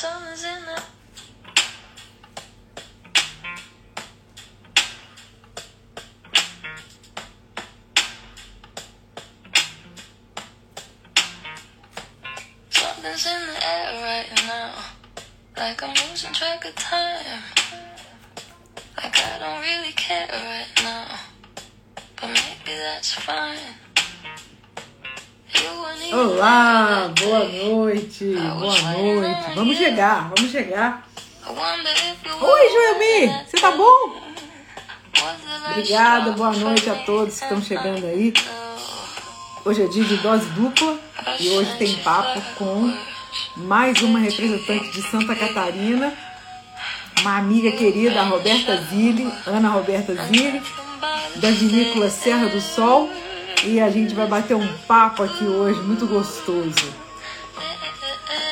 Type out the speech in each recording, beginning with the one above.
Summer's in the Something's in the air right now. Like I'm losing track of time. Like I don't really care right now. But maybe that's fine. Olá, boa noite, boa noite. Vamos chegar, vamos chegar. Oi, Joelmi, você tá bom? Obrigada, boa noite a todos que estão and chegando aí. Hoje é dia de dose dupla e hoje tem papo com mais uma representante de Santa Catarina, uma amiga querida, a Roberta Zilli, Ana Roberta Zilli, da vinícola Serra do Sol. E a gente vai bater um papo aqui hoje, muito gostoso.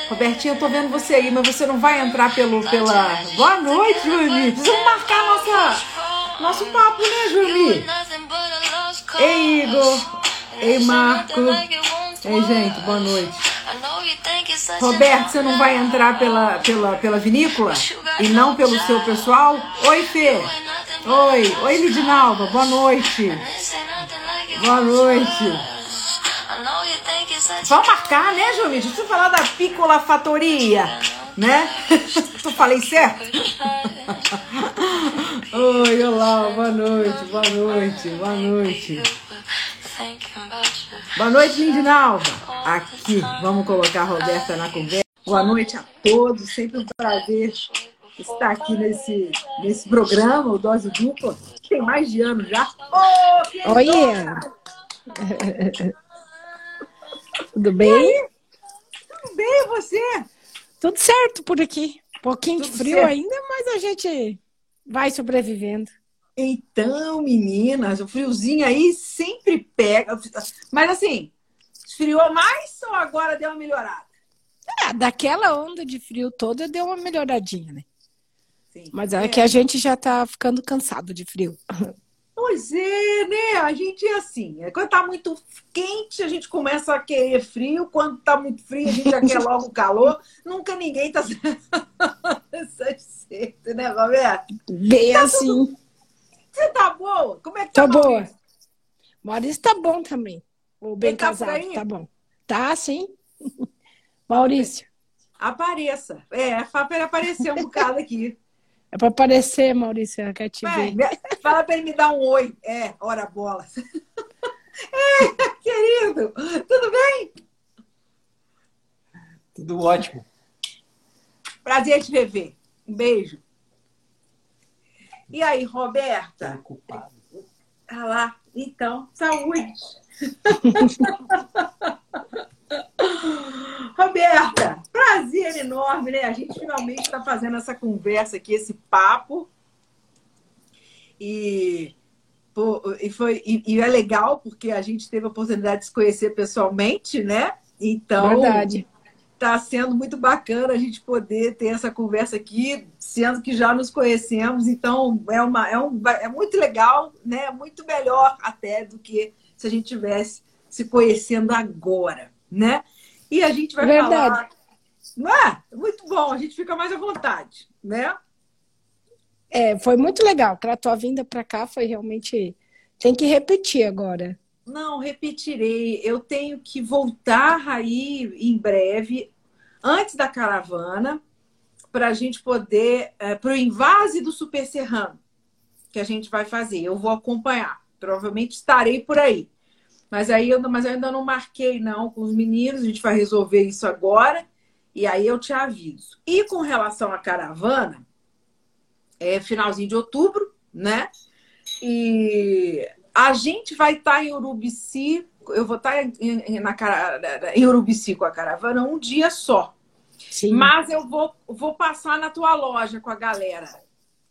Robertinha, eu tô vendo você aí, mas você não vai entrar pelo, pela. Boa noite, Joelmi. Precisamos marcar nossa, nosso papo, né, Joelmi? Ei, Igor. Ei, Marco. Ei, gente, boa noite. Roberto, você não vai entrar pela, pela, pela vinícola? E não pelo seu pessoal? Oi, Fê. Oi. Oi, Lidinalva. Boa noite. Boa noite. Vamos marcar, né, Jomi? Deixa eu falar da Piccola Fatoria, né? eu falei certo? Oi, olá, boa noite, boa noite, boa noite. Boa noite, Lindinalva. Aqui, vamos colocar a Roberta na conversa. Boa noite a todos, sempre um prazer estar aqui nesse, nesse programa, o Dose Dupla. Tem mais de ano já. Ô, queridona! Oi, tudo bem? Tudo bem, e você? Tudo certo por aqui. Um pouquinho de Tudo frio certo. ainda, mas a gente vai sobrevivendo. Então, meninas, o friozinho aí sempre pega. Mas assim, esfriou mais ou agora deu uma melhorada? É, daquela onda de frio toda deu uma melhoradinha, né? Sim. Mas é que a gente já tá ficando cansado de frio. Pois é, né? A gente é assim. é Quando tá muito quente, a gente começa a querer frio. Quando tá muito frio, a gente já quer logo calor. Nunca ninguém tá satisfeito, né, Roberto? Bem assim. Você tá boa? Como é que tá Tá boa. Maurício? Tá bom também. O bem Ele tá casado, tá bom. Tá, sim. Maurício, Apareça. É, fala pra ele aparecer um bocado aqui. é pra aparecer, Maurício, eu quero te Vai, ver. fala pra ele me dar um oi. É, ora bola. É, querido, tudo bem? Tudo ótimo. Prazer te rever. Um beijo. E aí, Roberta? Preocupado. Ah lá, então, saúde. Roberta, prazer enorme, né? A gente finalmente está fazendo essa conversa aqui, esse papo. E, pô, e, foi, e, e é legal porque a gente teve a oportunidade de se conhecer pessoalmente, né? Então, Verdade. Está sendo muito bacana a gente poder ter essa conversa aqui, sendo que já nos conhecemos. Então, é, uma, é, um, é muito legal, né? Muito melhor até do que se a gente tivesse se conhecendo agora, né? E a gente vai Verdade. falar. Não é? Muito bom, a gente fica mais à vontade, né? É, foi muito legal. Aquela tua vinda pra cá foi realmente. Tem que repetir agora. Não, repetirei. Eu tenho que voltar aí em breve, antes da caravana, para a gente poder, para o invase do Super Serrano, que a gente vai fazer. Eu vou acompanhar. Provavelmente estarei por aí. Mas aí eu, mas eu ainda não marquei, não, com os meninos. A gente vai resolver isso agora. E aí eu te aviso. E com relação à caravana, é finalzinho de outubro, né? E a gente vai estar em Urubici, eu vou estar em, em, na, em Urubici com a caravana um dia só. Sim. Mas eu vou, vou passar na tua loja com a galera.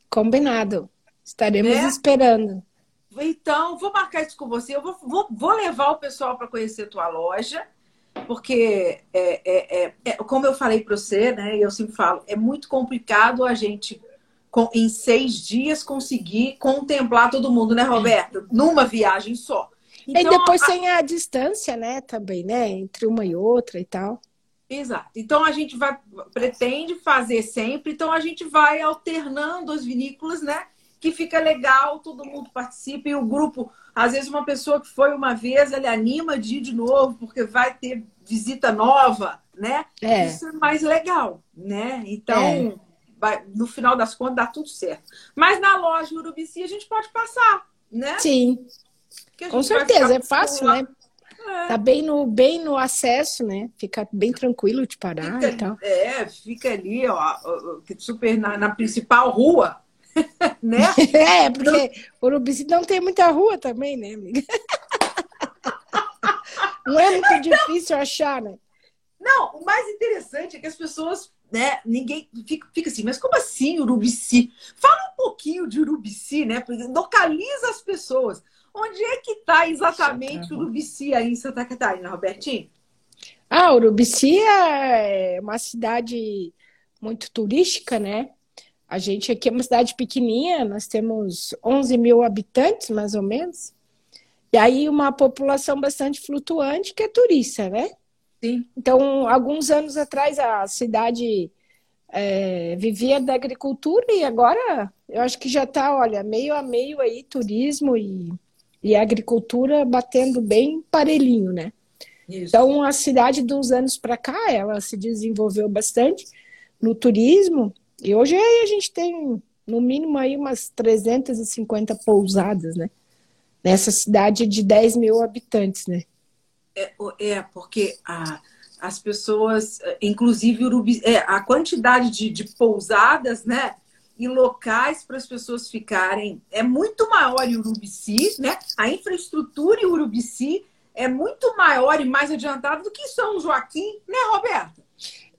Combinado. Estaremos Né? esperando. Então, vou marcar isso com você. Eu vou, vou, vou levar o pessoal para conhecer a tua loja, porque, é, é, é- é- como eu falei para você, né? E eu sempre falo, é muito complicado a gente, com- em seis dias, conseguir contemplar todo mundo, né, Roberto? Numa viagem só. e Então, depois tem a distância, né, também, né? Entre uma e outra e tal. Exato. Então a gente vai pretende fazer sempre, então a gente vai alternando as vinícolas, né? Que fica legal, todo mundo participa e o grupo, às vezes uma pessoa que foi uma vez, ele anima de ir de novo, porque vai ter visita nova, né? É. Isso é mais legal, né? Então, é. Vai, no final das contas, dá tudo certo. Mas na loja Urubici a gente pode passar, né? Sim. Com certeza, é fácil, né? É. Tá bem no, bem no acesso, né? Fica bem tranquilo de parar fica, e tal. É, fica ali, ó, super na, na principal rua, né? É, porque Urubici não tem muita rua também, né, amiga? Não é muito difícil achar, né? Não, o mais interessante é que as pessoas, né, ninguém fica, fica assim, mas como assim Urubici? Fala um pouquinho de Urubici, né? Localiza as pessoas. Onde é que está exatamente Urubici aí em Santa Catarina, Robertinho? Ah, Urubici é uma cidade muito turística, né? A gente aqui é uma cidade pequenininha, nós temos 11 mil habitantes, mais ou menos. E aí uma população bastante flutuante que é turista, né? Sim. Então, alguns anos atrás, a cidade é, vivia da agricultura e agora eu acho que já está, olha, meio a meio aí, turismo e e agricultura batendo bem parelhinho, né? Isso. Então, a cidade de uns anos para cá, ela se desenvolveu bastante no turismo, e hoje a gente tem, no mínimo, aí umas 350 pousadas, né? Nessa cidade de 10 mil habitantes, né? É, é porque a, as pessoas, inclusive Urubi, é, a quantidade de, de pousadas, né? e locais para as pessoas ficarem é muito maior em Urubici, né? A infraestrutura em Urubici é muito maior e mais adiantada do que São Joaquim, né, Roberta?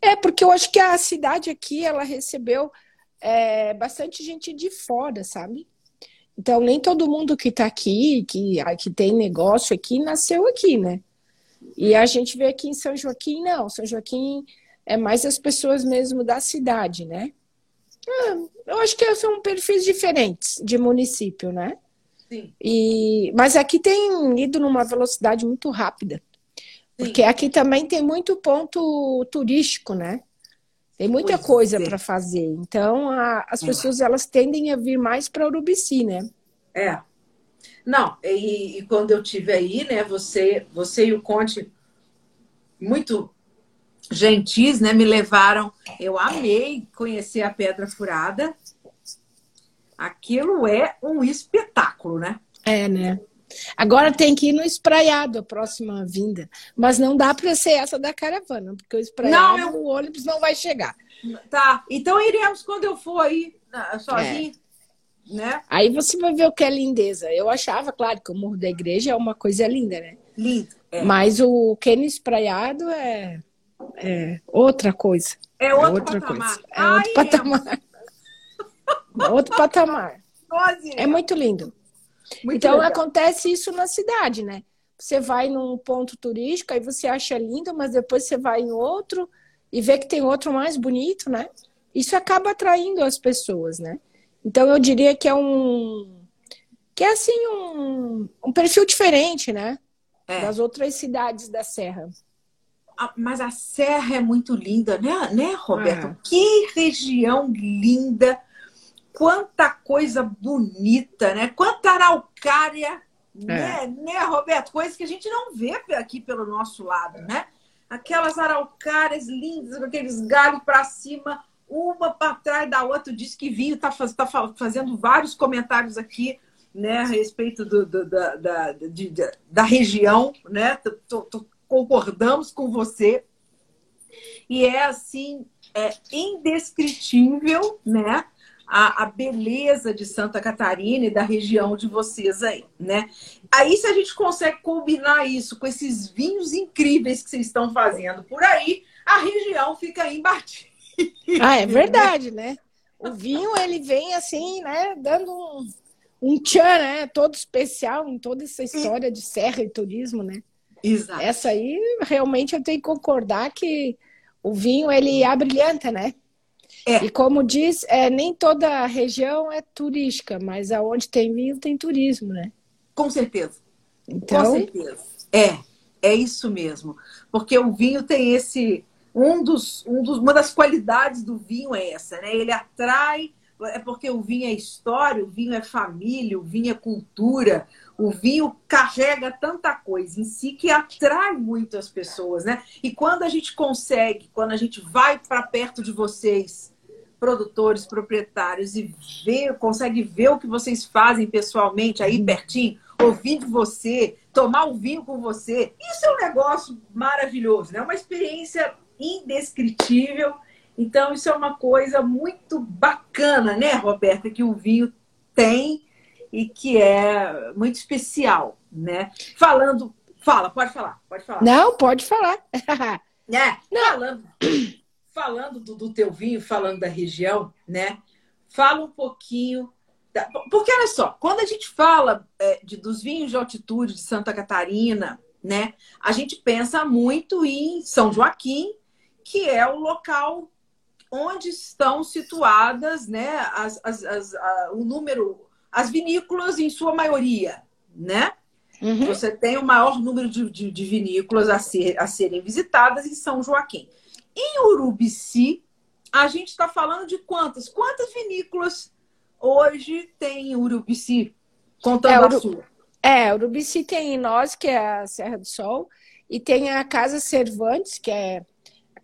É, porque eu acho que a cidade aqui, ela recebeu é, bastante gente de fora, sabe? Então, nem todo mundo que está aqui, que, que tem negócio aqui, nasceu aqui, né? E a gente vê aqui em São Joaquim, não. São Joaquim é mais as pessoas mesmo da cidade, né? Ah, eu acho que são perfis diferentes de município, né? Sim. E, mas aqui tem ido numa velocidade muito rápida. Porque Sim. aqui também tem muito ponto turístico, né? Tem muita pois coisa para fazer. Então, a, as é. pessoas elas tendem a vir mais para Urubici, né? É. Não, e, e, quando eu tive aí, né, você, você e o Conte muito gentis, né, me levaram. Eu amei conhecer a Pedra Furada. Aquilo é um espetáculo, né? É, né? Agora tem que ir no espraiado a próxima vinda. Mas não dá para ser essa da caravana, porque o espraiado, não, eu... o ônibus não vai chegar. Tá, então iremos quando eu for aí sozinho. É. Né? Aí você vai ver o que é lindeza. Eu achava, claro, que o Morro da Igreja é uma coisa linda, né? Lindo. É. Mas o Kenny Espraiado é é outra coisa. É, outro é outra patamar. coisa. É outro patamar. outro patamar. É muito lindo. Muito então legal. acontece isso na cidade, né? Você vai num ponto turístico, aí você acha lindo, mas depois você vai em outro e vê que tem outro mais bonito, né? Isso acaba atraindo as pessoas, né? Então eu diria que é um que é assim um, um perfil diferente, né? É. Das outras cidades da Serra mas a serra é muito linda, né, né Roberto? É. Que região linda! Quanta coisa bonita, né? Quanta araucária, é. né, né, Roberto? Coisas que a gente não vê aqui pelo nosso lado, né? Aquelas araucárias lindas, com aqueles galhos para cima, uma para trás da outra. Diz que vinho está faz, tá fazendo vários comentários aqui né, a respeito do, do da, da, de, da região, né? Tô, tô, concordamos com você. E é assim, é indescritível, né? A, a, beleza de Santa Catarina e da região de vocês aí, né? Aí, se a gente consegue combinar isso com esses vinhos incríveis que vocês estão fazendo por aí, a região fica imbatível. Ah, é verdade, né? O vinho, ele vem assim, né? Dando um, um tchan, né? Todo especial em toda essa história de serra e turismo, né? Exato. Essa aí, realmente, eu tenho que concordar que o vinho, ele abrilhanta, né? É. E como diz, é, nem toda região é turística, mas aonde tem vinho tem turismo, né? Com certeza. Então... Com certeza. É, é isso mesmo. Porque o vinho tem esse um dos, um dos, uma das qualidades do vinho é essa, né? Ele atrai, é porque o vinho é história, o vinho é família, o vinho é cultura, o vinho carrega tanta coisa em si que atrai muito as pessoas, né? E quando a gente consegue, quando a gente vai para perto de vocês, produtores, proprietários, e vê, consegue ver o que vocês fazem pessoalmente aí pertinho, ouvir de você, tomar o vinho com você, isso é um negócio maravilhoso, né? Uma experiência indescritível. Então, isso é uma coisa muito bacana, né, Roberta, que o vinho tem e que é muito especial, né? Falando, fala, pode falar, pode falar. Não, pode falar. é, falando, falando do, do teu vinho, falando da região, né? Fala um pouquinho da... porque olha só, quando a gente fala é, de, dos vinhos de altitude de Santa Catarina, né? A gente pensa muito em São Joaquim, que é o local onde estão situadas, né? As, as, as a, o número as vinícolas, em sua maioria, né? Uhum. Você tem o maior número de, de, de, vinícolas a, ser, a serem visitadas em São Joaquim. Em Urubici, a gente está falando de quantas? Quantas vinícolas hoje tem em Urubici? Contando é, Uru... a sua. É, Urubici tem nós, que é a Serra do Sol, e tem a Casa Cervantes, que é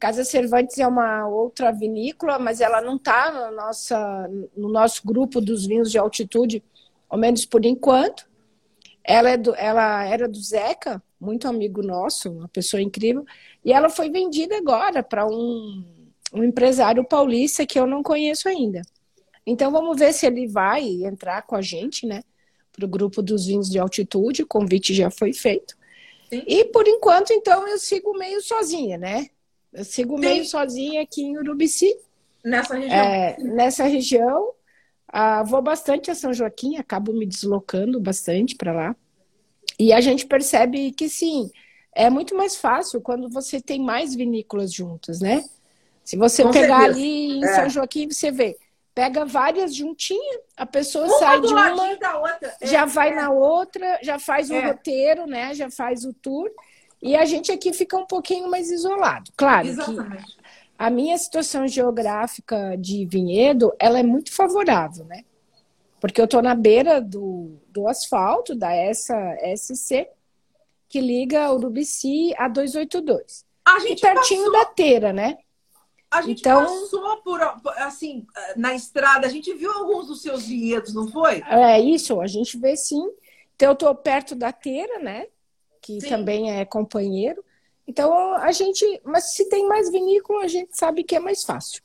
Casa Cervantes é uma outra vinícola, mas ela não está no, no nosso grupo dos vinhos de altitude, ao menos por enquanto. Ela, é do, ela era do Zeca, muito amigo nosso, uma pessoa incrível, e ela foi vendida agora para um, um empresário paulista que eu não conheço ainda. Então vamos ver se ele vai entrar com a gente, né? Para o grupo dos vinhos de altitude, o convite já foi feito. Sim. E por enquanto, então, eu sigo meio sozinha, né? Eu sigo Sim. meio sozinha aqui em Urubici. Nessa região. É, nessa região. Ah, vou bastante a São Joaquim, acabo me deslocando bastante para lá. E a gente percebe que sim, é muito mais fácil quando você tem mais vinícolas juntas, né? Se você Com pegar certeza. ali em é. São Joaquim, você vê, pega várias juntinhas, a pessoa uma sai de uma, é, já vai é. na outra, já faz o é. roteiro, né? Já faz o tour. E a gente aqui fica um pouquinho mais isolado. Claro Exatamente. que a minha situação geográfica de vinhedo, ela é muito favorável, né? Porque eu estou na beira do, do asfalto, da essa SC, que liga Urubici a 282. A gente e pertinho passou... da Teira, né? A gente então, passou por, assim, na estrada, a gente viu alguns dos seus vinhedos, não foi? É isso, a gente vê sim. Então, eu estou perto da Teira, né? Que Sim. também é companheiro. Então, a gente. Mas se tem mais vinícola, a gente sabe que é mais fácil.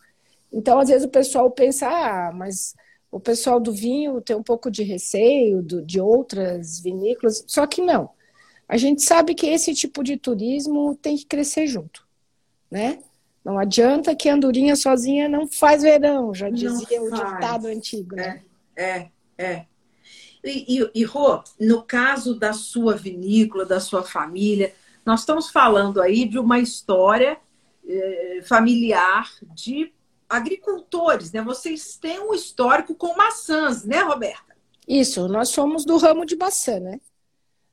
Então, às vezes o pessoal pensa, ah, mas o pessoal do vinho tem um pouco de receio do, de outras vinícolas. Só que não. A gente sabe que esse tipo de turismo tem que crescer junto, né? Não adianta que andorinha sozinha não faz verão, já dizia o ditado antigo, né? É, é, é. E, e, e Rô, no caso da sua vinícola, da sua família, nós estamos falando aí de uma história eh, familiar de agricultores, né? Vocês têm um histórico com maçãs, né, Roberta? Isso, nós somos do ramo de maçã, né?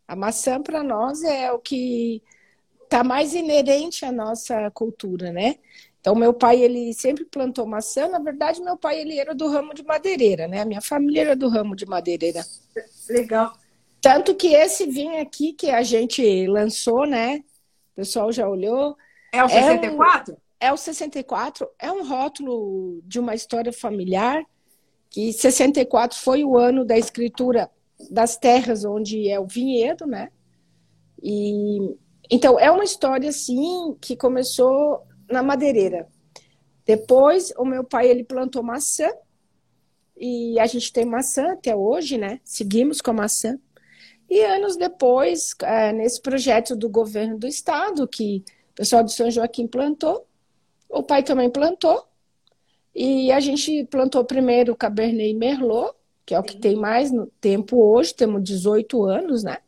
A maçã para nós é o que está mais inerente à nossa cultura, né? Então, meu pai, ele sempre plantou maçã. Na verdade, meu pai, ele era do ramo de madeireira, né? A minha família era do ramo de madeireira. Legal. Tanto que esse vinho aqui que a gente lançou, né? O pessoal já olhou. É o 64? É, um, é o 64. É um rótulo de uma história familiar. Que 64 foi o ano da escritura das terras onde é o vinhedo, né? E então é uma história assim que começou na madeireira. Depois, o meu pai ele plantou maçã e a gente tem maçã até hoje, né? Seguimos com a maçã. E anos depois, é, nesse projeto do governo do estado, que o pessoal de São Joaquim plantou, o pai também plantou. E a gente plantou primeiro o Cabernet Merlot, que é o que tem mais no tempo hoje, temos 18 anos, né?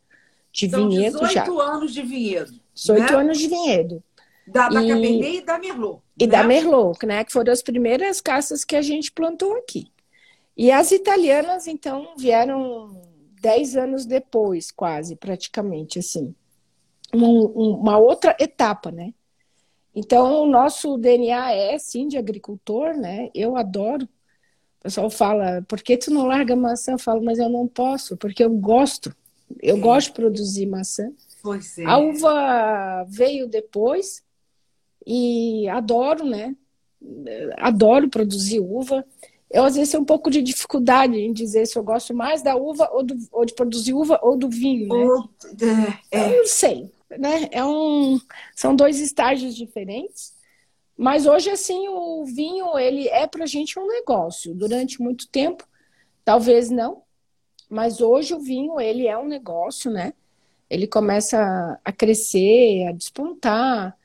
De São vinhedo 18 já. 18 anos de vinhedo. 18 né? anos de vinhedo. Da, da e... Cabernet e da Merlot. E né? da Merlot, né? Que foram as primeiras caças que a gente plantou aqui. E as italianas, então, vieram dez anos depois, quase, praticamente, assim. Uma, uma outra etapa, né? Então, o nosso DNA é, sim, de agricultor, né? Eu adoro. O pessoal fala, por que tu não larga maçã? Eu falo, mas eu não posso, porque eu gosto. Eu gosto de produzir maçã. Pois é. A uva veio depois e adoro, né? Adoro produzir uva. Eu, às vezes, tenho um pouco de dificuldade em dizer se eu gosto mais da uva ou, do, ou de produzir uva ou do vinho, né? Ou- é, é. Eu não sei, né? É um, são dois estágios diferentes. Mas hoje, assim, o vinho, ele é pra gente um negócio. Durante muito tempo, talvez não. Mas hoje o vinho, ele é um negócio, né? Ele começa a crescer, a despontar.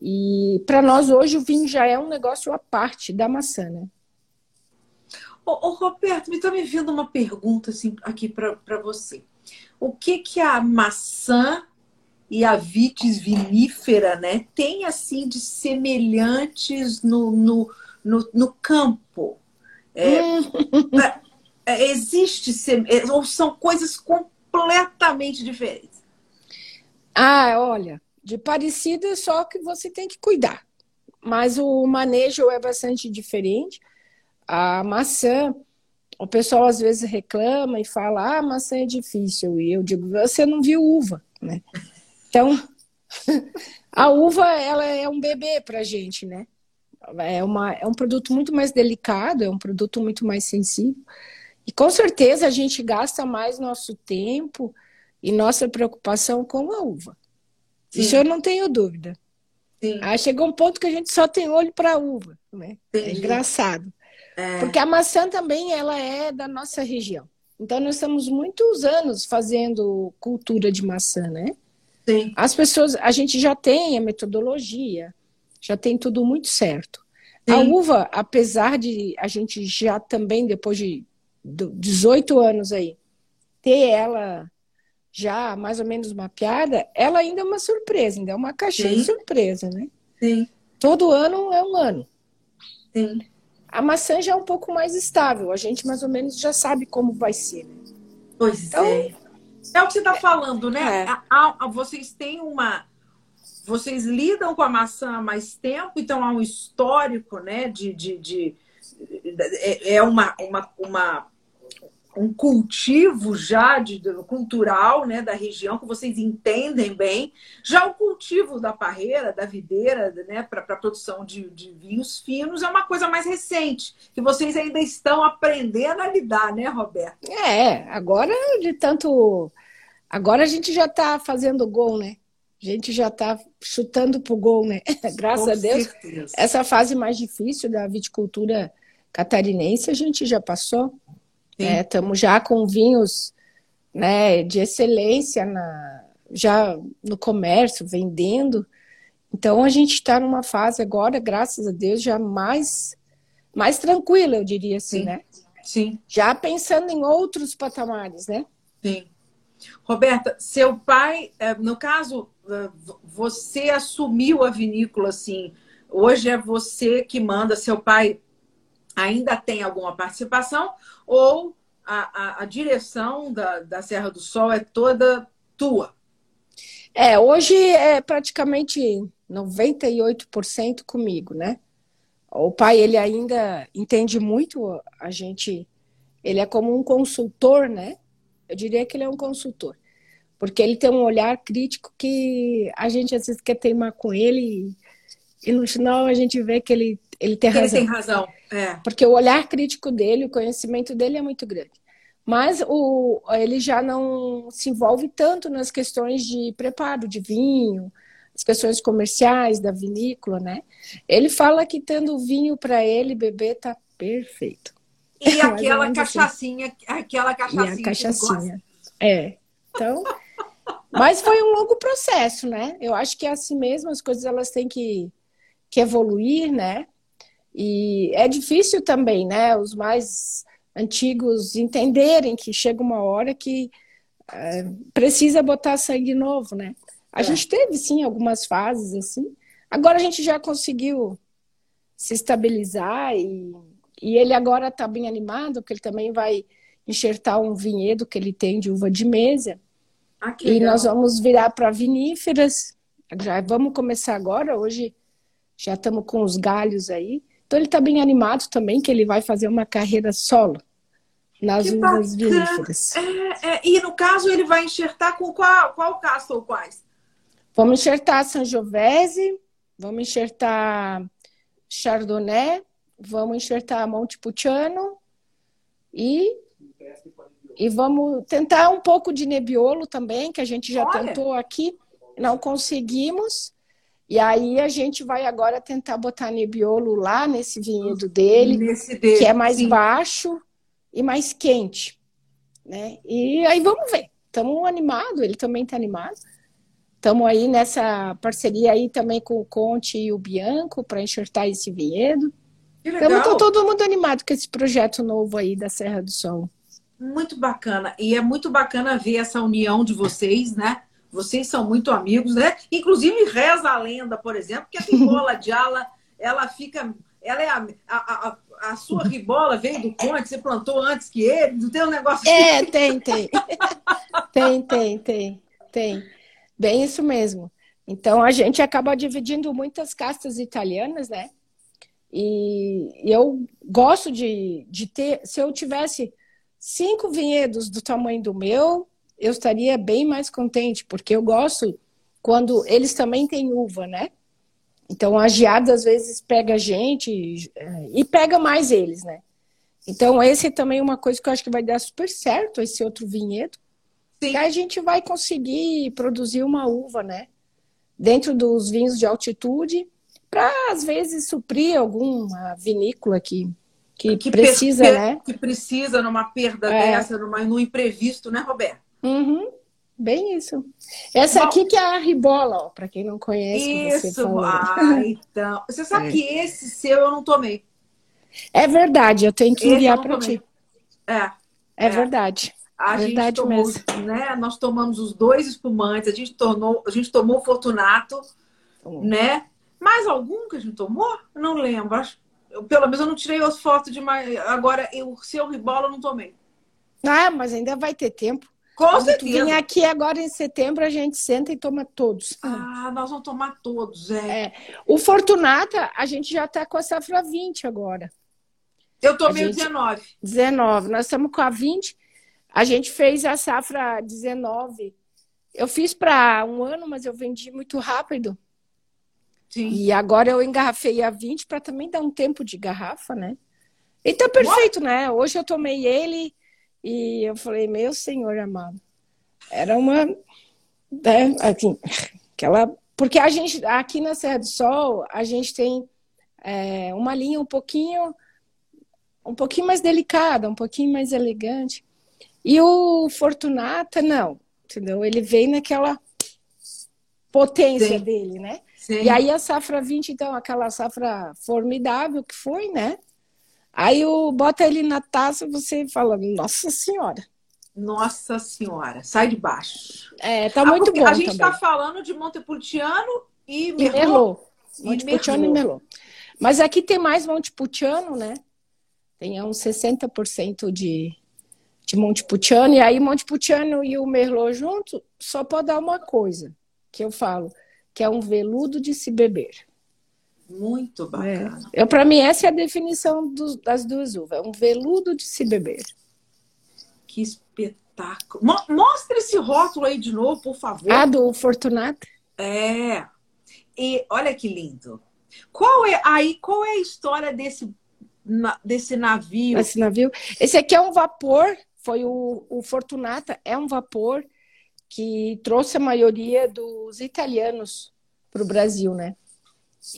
E para nós hoje o vinho já é um negócio à parte da maçã, né? Ô, ô, Roberto, me está me vindo uma pergunta assim, aqui para você. O que que a maçã e a vitis vinífera, né, tem assim de semelhantes no, no, no, no campo? É, é, existe sem- é, ou são coisas completamente diferentes? Ah, olha, de parecida só que você tem que cuidar. Mas o manejo é bastante diferente. A maçã, o pessoal às vezes reclama e fala: ah, a maçã é difícil. E eu digo: você não viu uva, né? Então, a uva, ela é um bebê pra gente, né? É, uma, é um produto muito mais delicado, é um produto muito mais sensível. E com certeza a gente gasta mais nosso tempo e nossa preocupação com a uva. Sim. Isso eu não tenho dúvida. Sim. Aí chegou um ponto que a gente só tem olho para uva, né? É engraçado. É, Porque a maçã também ela é da nossa região. Então nós estamos muitos anos fazendo cultura de maçã, né? sim, As pessoas, a gente já tem a metodologia, já tem tudo muito certo. A Sim. uva, apesar de a gente já também, depois de do- 18 anos aí, ter ela já mais ou menos mapeada, ela ainda é uma surpresa, ainda é uma caixinha de surpresa, né? sim, Todo ano é um ano. sim. A maçã já é um pouco mais estável, a gente mais ou menos já sabe como vai ser. né? Pois Então- é. É o que você está falando, né? É. Vocês têm uma. Vocês lidam com a maçã há mais tempo, então há um histórico, né? De. de, de- é é uma, uma, uma- um cultivo já de, cultural né, da região que vocês entendem bem. Já o cultivo da parreira, da videira, né, para a produção de, de vinhos finos é uma coisa mais recente, que vocês ainda estão aprendendo a lidar, né, Roberto? É, agora de tanto. Agora a gente já está fazendo gol, né? A gente já está chutando pro gol, né? Graças Com a Deus. certeza. Essa fase mais difícil da viticultura catarinense a gente já passou. Estamos já com vinhos né, de excelência na, já no comércio, vendendo. Então a gente está numa fase agora, graças a Deus, já mais, mais tranquila, eu diria assim, Sim. né? Sim. Já pensando em outros patamares, né? Sim. Roberta, seu pai, eh, no caso, v- você assumiu a vinícola assim. Hoje é você que manda, seu pai ainda tem alguma participação ou a, a, a direção da, da Serra do Sol é toda tua? É, hoje é praticamente 98% comigo, né? O pai, ele ainda entende muito a gente, ele é como um consultor, né? Eu diria que ele é um consultor, porque ele tem um olhar crítico que a gente às vezes quer teimar com ele e, e no final a gente vê que ele, ele tem Ele razão. tem razão. É. Porque o olhar crítico dele, o conhecimento dele é muito grande. Mas o, ele já não se envolve tanto nas questões de preparo de vinho, as questões comerciais da vinícola, né? Ele fala que tendo vinho para ele beber tá perfeito. E aquela assim. cachaçinha, aquela E cachaçinha. a que ele cachaçinha. É. Então, mas foi um longo processo, né? Eu acho que é assim mesmo, as coisas elas têm que, que evoluir, né? E é difícil também, né? Os mais antigos entenderem que chega uma hora que é, precisa botar sangue novo, né? A É. gente teve, sim, algumas fases assim. Agora a gente já conseguiu se estabilizar e, e ele agora está bem animado, porque ele também vai enxertar um vinhedo que ele tem de uva de mesa. Ah, E legal. nós vamos virar para viníferas. Já vamos começar agora. Hoje Já estamos com os galhos aí. Então ele está bem animado também, que ele vai fazer uma carreira solo nas Que uvas viníferas. É, é, e no caso, ele vai enxertar com qual, qual casta ou quais? Vamos enxertar Sangiovese, vamos enxertar Chardonnay, vamos enxertar Montepulciano e e vamos tentar um pouco de Nebbiolo também, que a gente já Olha. tentou aqui, não conseguimos. E aí a gente vai agora tentar botar Nebbiolo lá nesse vinhedo dele, Nesse dele. que é mais Sim. baixo e mais quente, né? E aí vamos ver. Estamos animados, ele também está animado. Estamos aí nessa parceria aí também com o Conte e o Bianco para enxertar esse vinhedo. Estamos todo mundo animado com esse projeto novo aí da Serra do Sol. Muito bacana. E é muito bacana ver essa união de vocês, né? Vocês são muito amigos, né? Inclusive, reza a lenda, por exemplo, que a ribola de ala, ela fica. Ela é a, a, a, a sua ribola veio do Conte, você plantou antes que ele, não tem um negócio assim. É, tem, tem. tem, tem, tem, tem. Bem isso mesmo. Então a gente acaba dividindo muitas castas italianas, né? E eu gosto de, de ter, se eu tivesse cinco vinhedos do tamanho do meu, eu estaria bem mais contente, porque eu gosto quando eles também têm uva, né? Então a geada às vezes pega a gente eh, e pega mais eles, né? Então esse também é uma coisa que eu acho que vai dar super certo, esse outro vinhedo. Sim. Que a gente vai conseguir produzir uma uva, né? Dentro dos vinhos de altitude, para às vezes suprir alguma vinícola que, que, Que precisa, né? Que precisa numa perda É. dessa, numa, num imprevisto, né, Roberto? Uhum, bem isso. Essa Bom. aqui que é a ribola, ó, para quem não conhece, que você Isso. falou. Ah, então. Você sabe É. que esse seu eu não tomei. É verdade, eu tenho que Esse enviar para tomei. ti. É. É, É. verdade. A Verdade gente tomou, mesmo. né? Nós tomamos os dois espumantes, a gente tornou, a gente tomou o Fortunato, Tomou. né? Mais algum que a gente tomou? Eu não lembro. Acho, eu, pelo menos eu não tirei as fotos de mais. Agora, eu, o seu ribola eu não tomei. Ah, mas ainda vai ter tempo. Com Quando certeza. vir aqui agora em setembro, a gente senta e toma todos. Ah, nós vamos tomar todos, é. É. O Fortunata, a gente já está com a safra 20 agora. Eu tomei A o gente- 19. 19. Nós estamos com a 20. A gente fez a safra 19. Eu fiz para um ano, mas eu vendi muito rápido. Sim. E agora eu engarrafei a 20 para também dar um tempo de garrafa, né? E tá perfeito, né? Hoje eu tomei ele e eu falei, meu senhor amado. Era uma. Né, assim, aquela. Porque a gente, aqui na Serra do Sol, a gente tem é, uma linha um pouquinho. Um pouquinho mais delicada, um pouquinho mais elegante. E o Fortunata, não. Entendeu? Ele vem naquela potência Sim. dele, né? Sim. E aí a safra 20, então, aquela safra formidável que foi, né? Aí o bota ele na taça, você fala, nossa senhora. Nossa Senhora, sai de baixo. É, tá Ah, muito bom A gente também. está falando de Montepulciano e E Merlot. Merlot. E Montepulciano e Merlot. Merlot. Mas aqui tem mais Montepulciano, né? Tem uns 60% de, de Montepulciano. E aí Montepulciano e o Merlot junto só pode dar uma coisa, que eu falo, que é um veludo de se beber. Muito É. bacana. Eu, para mim, essa é a definição dos- das duas uvas. É um veludo de se beber. Que espetáculo. Mo- Mostra esse rótulo aí de novo, por favor. Ah, do Fortunato? É. E olha que lindo. Qual é aí? Qual é a história desse desse navio? Esse navio. Esse aqui é um vapor, foi o, o Fortunata, é um vapor que trouxe a maioria dos italianos para o Brasil, né?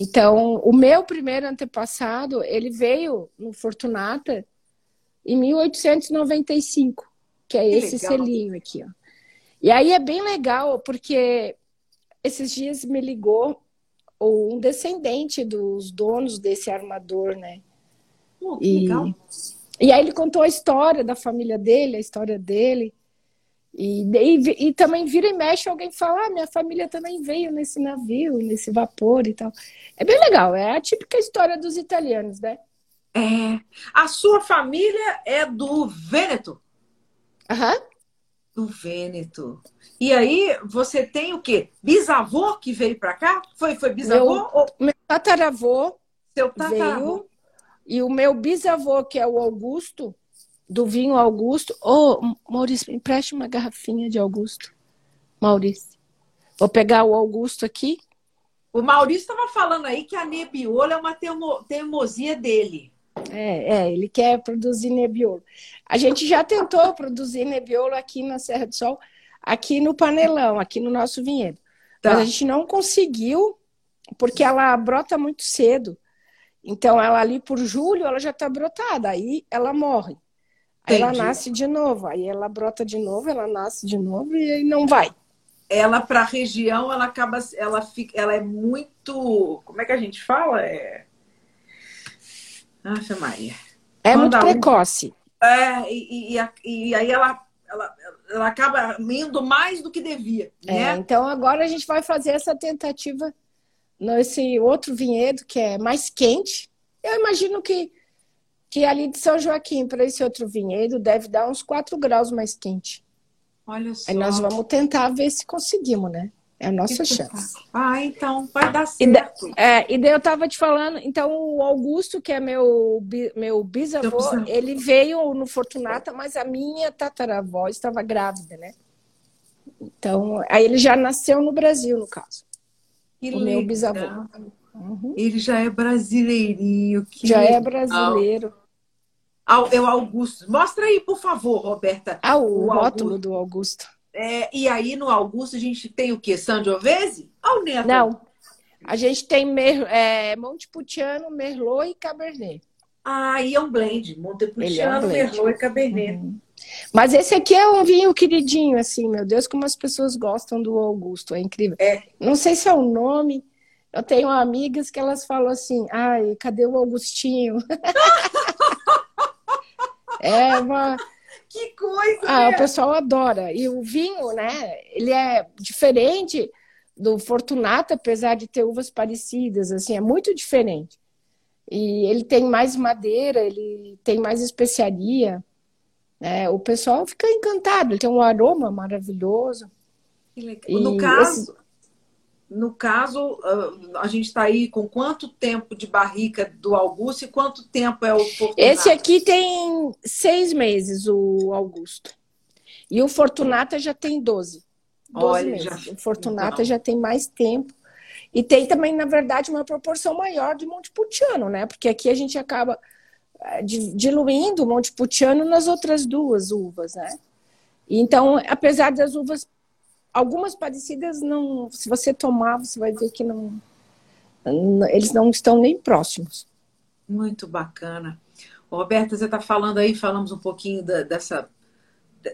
Então, o meu primeiro antepassado, ele veio no Fortunata em 1895, que é Que esse legal. selinho aqui, ó. E aí é bem legal, porque esses dias me ligou um descendente dos donos desse armador, né? Que E, legal. e aí ele contou a história da família dele, a história dele. E, e, e também vira e mexe alguém fala, ah, minha família também veio nesse navio, nesse vapor e tal. É bem legal, é a típica história dos italianos, né? É. A sua família é do Vêneto. Aham. Do Vêneto. E aí, você tem o quê? Bisavô que veio para cá? Foi, foi bisavô? Meu, ou... meu tataravô Seu tataravô. veio. E o meu bisavô, que é o Augusto, do vinho Augusto. Ô, oh, Maurício, me empreste uma garrafinha de Augusto. Maurício. Vou pegar o Augusto aqui. O Maurício estava falando aí que a Nebbiolo é uma teimosia dele. É, é, ele quer produzir Nebbiolo. A gente já tentou produzir Nebbiolo aqui na Serra do Sol, aqui no Panelão, aqui no nosso vinhedo. Tá. Mas a gente não conseguiu, porque ela brota muito cedo. Então, ela ali por julho, ela já está brotada, aí ela morre. Aí Entendi. ela nasce de novo, aí ela brota de novo, ela nasce de novo e aí não vai. Ela para a região, ela acaba, ela fica, ela é muito, como é que a gente fala? É Nossa Maria. É Quando muito precoce. É, e, e, e, aí ela, ela, ela acaba indo mais do que devia. É, né? então agora a gente vai fazer essa tentativa nesse outro vinhedo que é mais quente. Eu imagino que que ali de São Joaquim para esse outro vinhedo deve dar uns 4 graus mais quente. Olha só. Aí nós vamos tentar ver se conseguimos, né? É a nossa chance. Ah, então vai dar certo. E, é, e daí eu estava te falando, então o Augusto, que é meu, meu bisavô, ele veio no Fortunata, mas a minha tataravó estava grávida, né? Então, aí ele já nasceu no Brasil, no caso. Que o legal. meu bisavô. Uhum. Ele já é brasileirinho. já legal. é brasileiro. É o Augusto. Mostra aí, por favor, Roberta. Ah, o, o rótulo do Augusto. É, e aí no Augusto a gente tem o quê? Sangiovese? Ou o Neto? Não. A gente tem Mer, é, Montepulciano, Merlot e Cabernet. Ah, e é um blend. Montepulciano, é um blend. Merlot e Cabernet. Uhum. Mas esse aqui é um vinho queridinho, assim, meu Deus, como as pessoas gostam do Augusto, é incrível. É. Não sei se é o nome. Eu tenho amigas que elas falam assim, ai, cadê o Augustinho? É uma. Que coisa! Ah, o pessoal adora. E o vinho, né? Ele é diferente do Fortunato, apesar de ter uvas parecidas, assim, é muito diferente. E ele tem mais madeira, ele tem mais especiaria. Né? O pessoal fica encantado, ele tem um aroma maravilhoso. No caso, no caso, ah, a gente está aí com quanto tempo de barrica do Augusto e quanto tempo é o Fortunato? Esse aqui tem seis meses, o Augusto. E o Fortunata já tem 12. 12 Olha, meses. Já... O Fortunata então... já tem mais tempo. E tem também, na verdade, uma proporção maior de Montepulciano, né? Porque aqui a gente acaba eh, diluindo o Montepulciano nas outras duas uvas, né? Então, apesar das uvas algumas parecidas não, se você tomar, você vai ver que não, eles não estão nem próximos. Muito bacana. Roberta, você está falando aí, falamos um pouquinho da, dessa,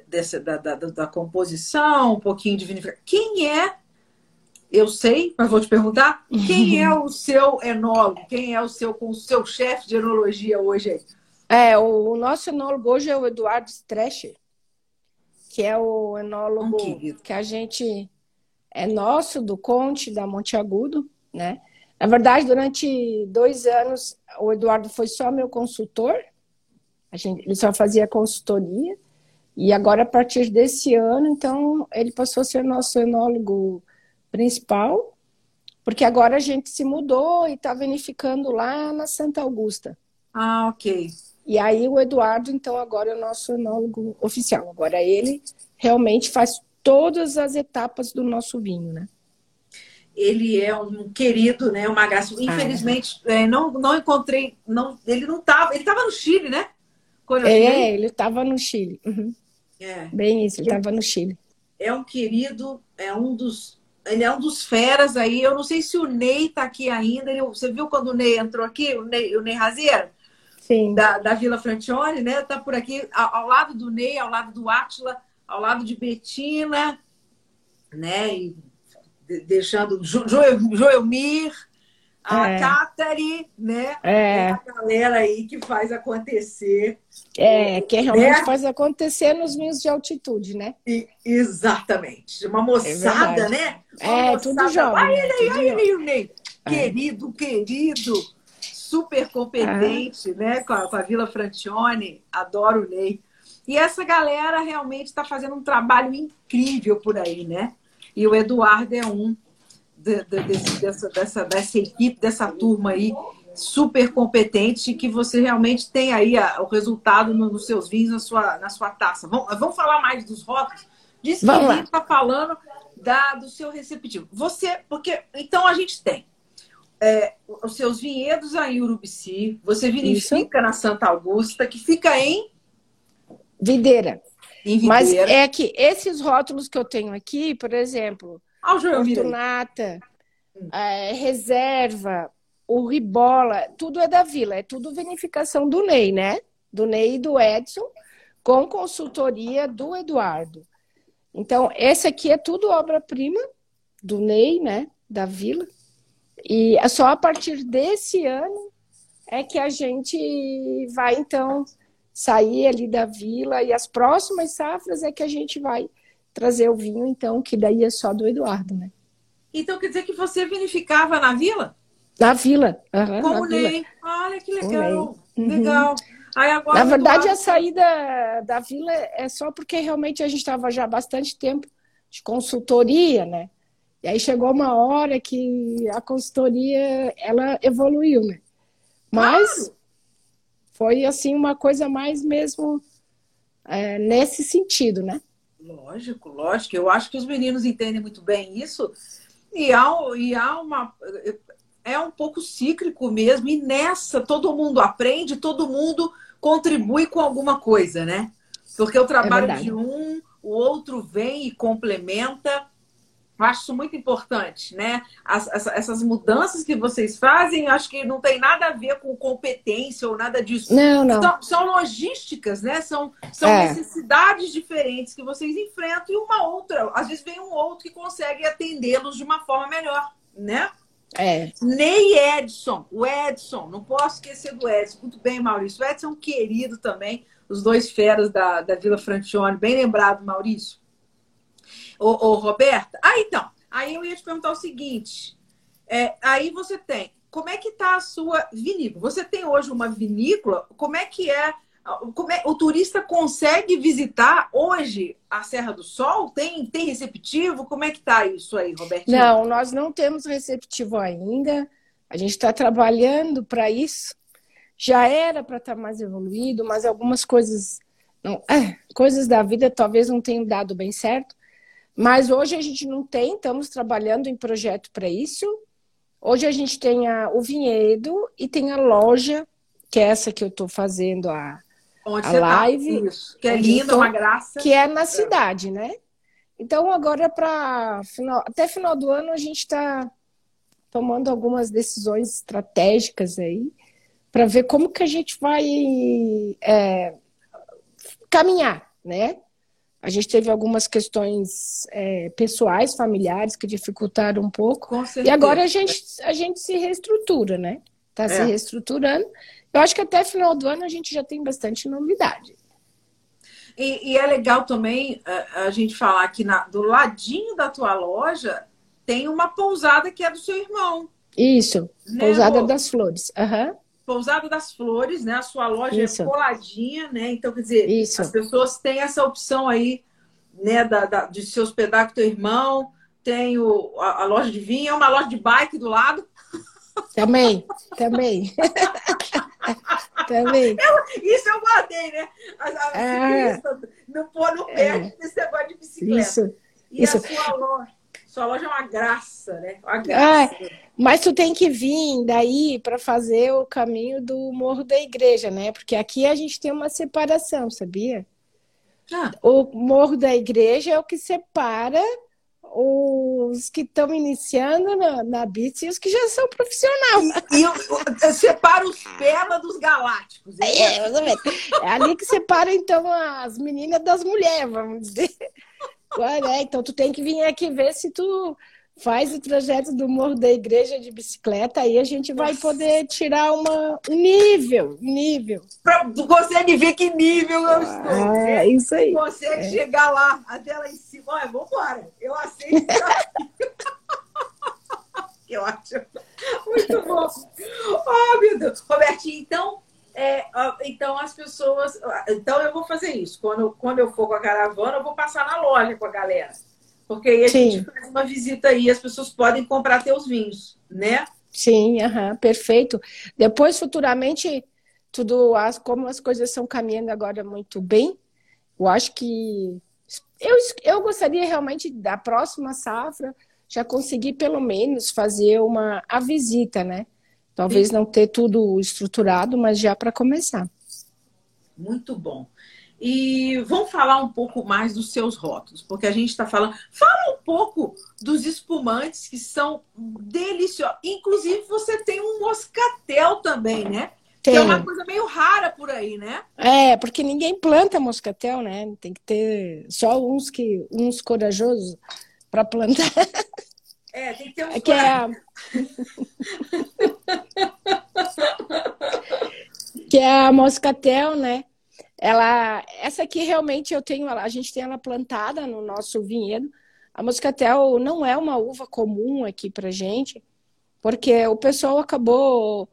dessa da, da, da, composição, um pouquinho de vinificação. Quem é? Eu sei, mas vou te perguntar. Quem é o seu enólogo? Quem é o seu o seu chefe de enologia hoje aí? É, o, o nosso enólogo hoje é o Eduardo Strescher que é o enólogo que a gente é nosso, do Conte, da Monte Agudo, né? Na verdade, durante dois anos, o Eduardo foi só meu consultor, a gente, ele só fazia consultoria, e agora, a partir desse ano, então, ele passou a ser nosso enólogo principal, porque agora a gente se mudou e está vinificando lá na Santa Augusta. Ah, ok. E aí o Eduardo, então, agora é o nosso enólogo oficial. Agora ele realmente faz todas as etapas do nosso vinho, né? Ele é um querido, né? Uma graça. Ah. Infelizmente, ah, é. não, não encontrei. Não, ele não estava. Ele estava no Chile, né? é, ele estava no Chile. Uhum. É. Bem isso, ele estava no Chile. É um querido, é um dos. Ele é um dos feras aí. Eu não sei se o Ney está aqui ainda. Ele, você viu quando o Ney entrou aqui, o Ney, o Ney Razier? Sim. Da, da Vila Francione, né? Tá por aqui, ao, ao lado do Ney, ao lado do Átila, ao lado de Betina, né? E deixando jo, Joelmir, a é. Né? É. a galera aí que faz acontecer. É, que realmente né? faz acontecer nos vinhos de altitude, né? E, exatamente. Uma moçada, é né? Uma é, moçada. tudo jovem. Olha ele aí, olha ele, Ney. É. Querido, querido super competente, ah. né? Com a, com a, Vila Francione, adoro o Ney. E essa galera realmente está fazendo um trabalho incrível por aí, né? E o Eduardo é um de, de, desse, dessa, dessa, dessa equipe, dessa turma aí, super competente, que você realmente tem aí a, o resultado no, nos seus vinhos, na sua, na sua taça. Vamos, vamos falar mais dos rótulos? Diz que a gente está falando da, do seu receptivo. Você, porque então a gente tem é, os seus vinhedos aí em Urubici, você vinifica Isso. na Santa Augusta, que fica em Videira. Em videira. Mas é que esses rótulos que eu tenho aqui, por exemplo, ah, Fortunata, hum. é, Reserva, o Ribola, tudo é da Vila, é tudo vinificação do Ney, né? Do Ney e do Edson, com consultoria do Eduardo. Então, esse aqui é tudo obra-prima do Ney, né? Da Vila. E é só a partir desse ano é que a gente vai, então, sair ali da vila e as próximas safras é que a gente vai trazer o vinho, então, que daí é só do Eduardo, né? Então quer dizer que você vinificava na vila? Na vila. Uhum, Com o Ney. Olha que legal. Uhum. Legal. Aí agora, na verdade, Eduardo... a saída da vila é só porque realmente a gente estava já há bastante tempo de consultoria, né? E aí chegou uma hora que a consultoria ela evoluiu, né? Mas foi assim uma coisa mais mesmo é, nesse sentido, né? Lógico, lógico. Eu acho que os meninos entendem muito bem isso. E há, e há uma. É um pouco cíclico mesmo. E nessa, todo mundo aprende, todo mundo contribui com alguma coisa, né? Porque o trabalho é de um, o outro vem e complementa. Eu acho isso muito importante, né? As, essas mudanças que vocês fazem, acho que não tem nada a ver com competência ou nada disso. Não, não. São, são logísticas, né? São, são é. necessidades diferentes que vocês enfrentam e uma outra. Às vezes vem um outro que consegue atendê-los de uma forma melhor, né? É. Ney Edson, o Edson, não posso esquecer do Edson. Muito bem, Maurício. O Edson é um querido também, os dois feras da, da Vila Francione. Bem lembrado, Maurício. Ô, ô, Roberta. Ah, então. Aí eu ia te perguntar o seguinte. É, aí você tem. Como é que está a sua vinícola? Você tem hoje uma vinícola? Como é que é? Como é, o turista consegue visitar hoje a Serra do Sol? Tem, tem receptivo? Como é que está isso aí, Robertinho? Não, nós não temos receptivo ainda. A gente está trabalhando para isso. Já era para estar tá mais evoluído, mas algumas coisas, não, é, coisas da vida talvez não tenham dado bem certo. Mas hoje a gente não tem, estamos trabalhando em projeto para isso. Hoje a gente tem a, o vinhedo e tem a loja, que é essa que eu estou fazendo a, Onde a tá? live. Tá? Isso. Que é linda, uma graça. Que é na cidade, né? Então, agora, para até final do ano, a gente está tomando algumas decisões estratégicas aí para ver como que a gente vai é, caminhar, né? A gente teve algumas questões é, pessoais, familiares, que dificultaram um pouco. Com certeza. E agora a gente, a gente se reestrutura, né? Está é. se reestruturando. Eu acho que até final do ano a gente já tem bastante novidade. E, e é legal também a, a gente falar que na, do ladinho da tua loja tem uma pousada que é do seu irmão. Isso, né, Pousada das Flores. Uhum. Pousada das Flores, né? A sua loja é Isso. é coladinha, né? Então, quer dizer, Isso. as pessoas têm essa opção aí, né, da, da, de se hospedar com teu irmão. Tem o, a, a loja de vinho, é uma loja de bike do lado. Também, também. também. Eu, isso eu guardei, né? A, a é. não, não perde é. esse negócio de bicicleta. Isso. E isso. a sua loja? Sua loja é uma graça, né? Uma graça. Ah, mas tu tem que vir daí para fazer o caminho do Morro da Igreja, né? Porque aqui a gente tem uma separação, sabia? Ah. O Morro da Igreja é o que separa os que estão iniciando na, na BITS e os que já são profissionais. E, e separa os pela dos galácticos. É, é, é ali que separa, então, as meninas das mulheres, vamos dizer. É, então tu tem que vir aqui ver se tu faz o trajeto do Morro da Igreja de bicicleta, aí a gente vai poder tirar uma, um nível, nível. Pra, tu consegue ver que nível eu estou. É, né? isso aí. Consegue é. chegar lá, até lá em cima. Olha, vambora. Eu aceito. que ótimo. Muito bom. Oh, meu Deus. Robertinho, então, É, então as pessoas. Então eu vou fazer isso. Quando, quando eu for com a caravana, eu vou passar na loja com a galera. Porque aí a Sim. gente faz uma visita aí, as pessoas podem comprar teus vinhos, né? Sim, uhum, perfeito. Depois, futuramente, tudo, as, como as coisas estão caminhando agora muito bem, eu acho que eu, eu gostaria realmente da próxima safra já conseguir pelo menos fazer uma a visita, né? Talvez Sim. não ter tudo estruturado, mas já para começar. Muito bom. E vamos falar um pouco mais dos seus rótulos, porque a gente está falando. Fala um pouco dos espumantes que são deliciosos. Inclusive, você tem um moscatel também, né? Tem. Que é uma coisa meio rara por aí, né? É, porque ninguém planta moscatel, né? Tem que ter só uns que uns corajosos para plantar. É, tem que ter uns é que é... que é a moscatel, né? Ela, essa aqui realmente eu tenho, a gente tem ela plantada no nosso vinhedo. A moscatel não é uma uva comum aqui para gente, porque o pessoal acabou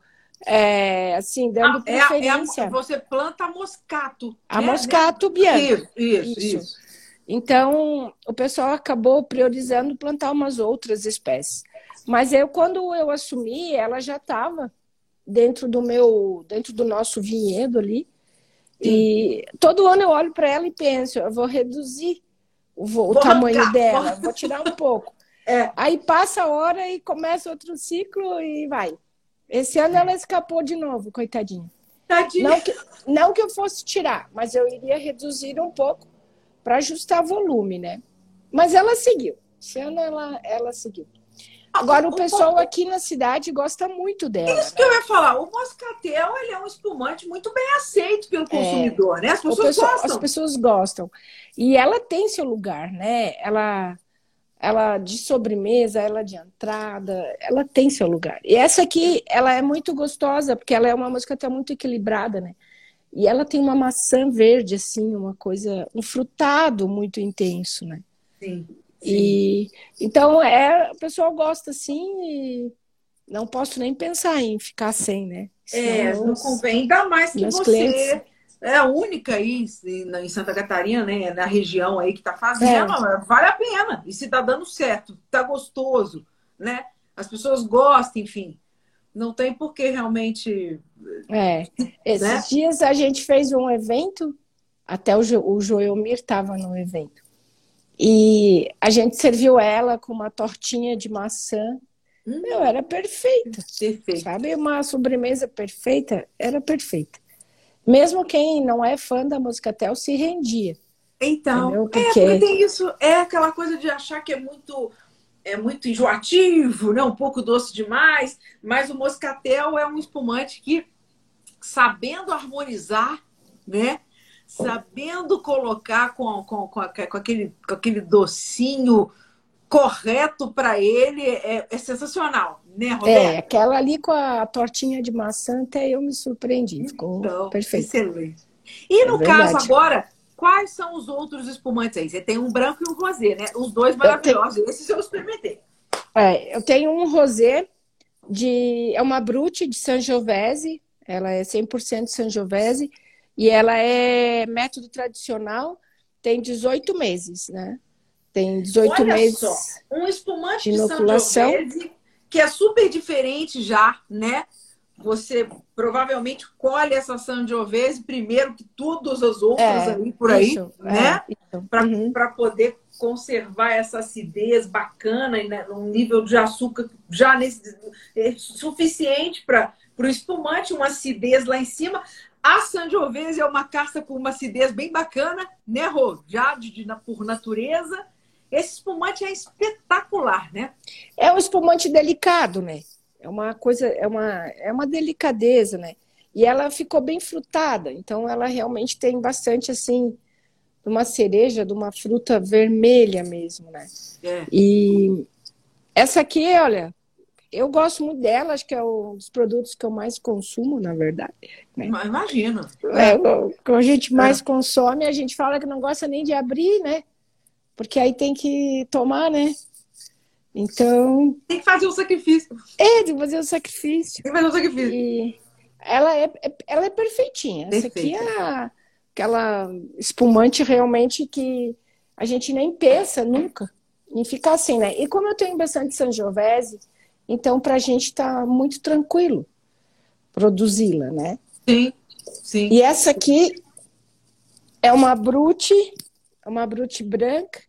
é, assim, dando ah, preferência. É, é a, você planta moscato. A né? moscato bianca. Isso, isso, isso, isso. Então, o pessoal acabou priorizando plantar umas outras espécies. Mas eu, quando eu assumi, ela já estava dentro do meu, dentro do nosso vinhedo ali. E todo ano eu olho para ela e penso, eu vou reduzir o, o tamanho arrancar, dela, vou... vou tirar um pouco. É. Aí passa a hora e começa outro ciclo e vai. Esse ano ela escapou de novo, coitadinha. Tadinha. Não que, não que eu fosse tirar, mas eu iria reduzir um pouco para ajustar volume, né? Mas ela seguiu. Esse ano ela, ela seguiu. Agora, o pessoal aqui na cidade gosta muito dela. Isso né? que eu ia falar. O moscatel ele é um espumante muito bem aceito pelo é. consumidor, é, né? As pessoas pessoal, gostam. As pessoas gostam. E ela tem seu lugar, né? Ela ela de sobremesa, ela de entrada, ela tem seu lugar. E essa aqui, ela é muito gostosa, porque ela é uma até muito equilibrada, né? E ela tem uma maçã verde, assim, uma coisa, um frutado muito intenso, né? Sim. E então é, o pessoal gosta assim e não posso nem pensar em ficar sem, né? é, não convém, ainda mais que você clientes é a única aí em Santa Catarina, né, na região aí que está fazendo, é. vale a pena. E se está dando certo, está gostoso, né? As pessoas gostam, enfim. Não tem por que realmente. É. Esses né? dias a gente fez um evento, até o, jo, o Joelmir estava no evento. E a gente serviu ela com uma tortinha de maçã. Hum. Meu, era perfeita. Perfeito. Sabe, uma sobremesa perfeita? Era perfeita mesmo quem não é fã da Moscatel se rendia. Então, porque... é, porque tem isso, é aquela coisa de achar que é muito é muito enjoativo, né? um pouco doce demais, mas o moscatel é um espumante que, sabendo harmonizar, né? Sabendo colocar com, com, com, com aquele, com aquele docinho correto para ele, é, é sensacional né, Roberto? É, aquela ali com a tortinha de maçã, até eu me surpreendi. Ficou então, perfeito. Excelente. E é no é caso agora, quais são os outros espumantes aí? Você tem um branco e um rosé, né? Os dois maravilhosos. Tenho... Esses eu experimentei. É, eu tenho um rosé de. É uma Brute de Sangiovese. Ela é 100% Sangiovese. E ela é método tradicional. Tem 18 meses, né? Tem 18 Olha meses. Só, um espumante de, de Sangiovese que é super diferente já, né? Você provavelmente colhe essa Sangiovese primeiro que todas as outras é, ali por aí, isso, né? É, Para uhum. poder conservar essa acidez bacana e né, num nível de açúcar já nesse, é suficiente para o espumante, uma acidez lá em cima. A Sangiovese é uma caça com uma acidez bem bacana, né, Rô? Já de, de, por natureza esse espumante é espetacular, né? É um espumante delicado, né? É uma coisa, é uma, é uma delicadeza, né? E ela ficou bem frutada, então ela realmente tem bastante assim uma cereja de uma fruta vermelha mesmo, né? É. E essa aqui, olha, eu gosto muito dela, acho que é um dos produtos que eu mais consumo, na verdade. Né? Imagino. É, o que a gente mais é. consome, a gente fala que não gosta nem de abrir, né? Porque aí tem que tomar, né? Então. Tem que fazer um sacrifício. É, tem que fazer o um sacrifício. Tem que fazer o um sacrifício. E ela é, ela é perfeitinha. Perfeita. Essa aqui é a, aquela espumante realmente que a gente nem pensa nunca em ficar assim, né? E como eu tenho bastante Sangiovese, então para a gente está muito tranquilo produzi-la, né? Sim, sim. E essa aqui é uma Brute, uma Brute branca,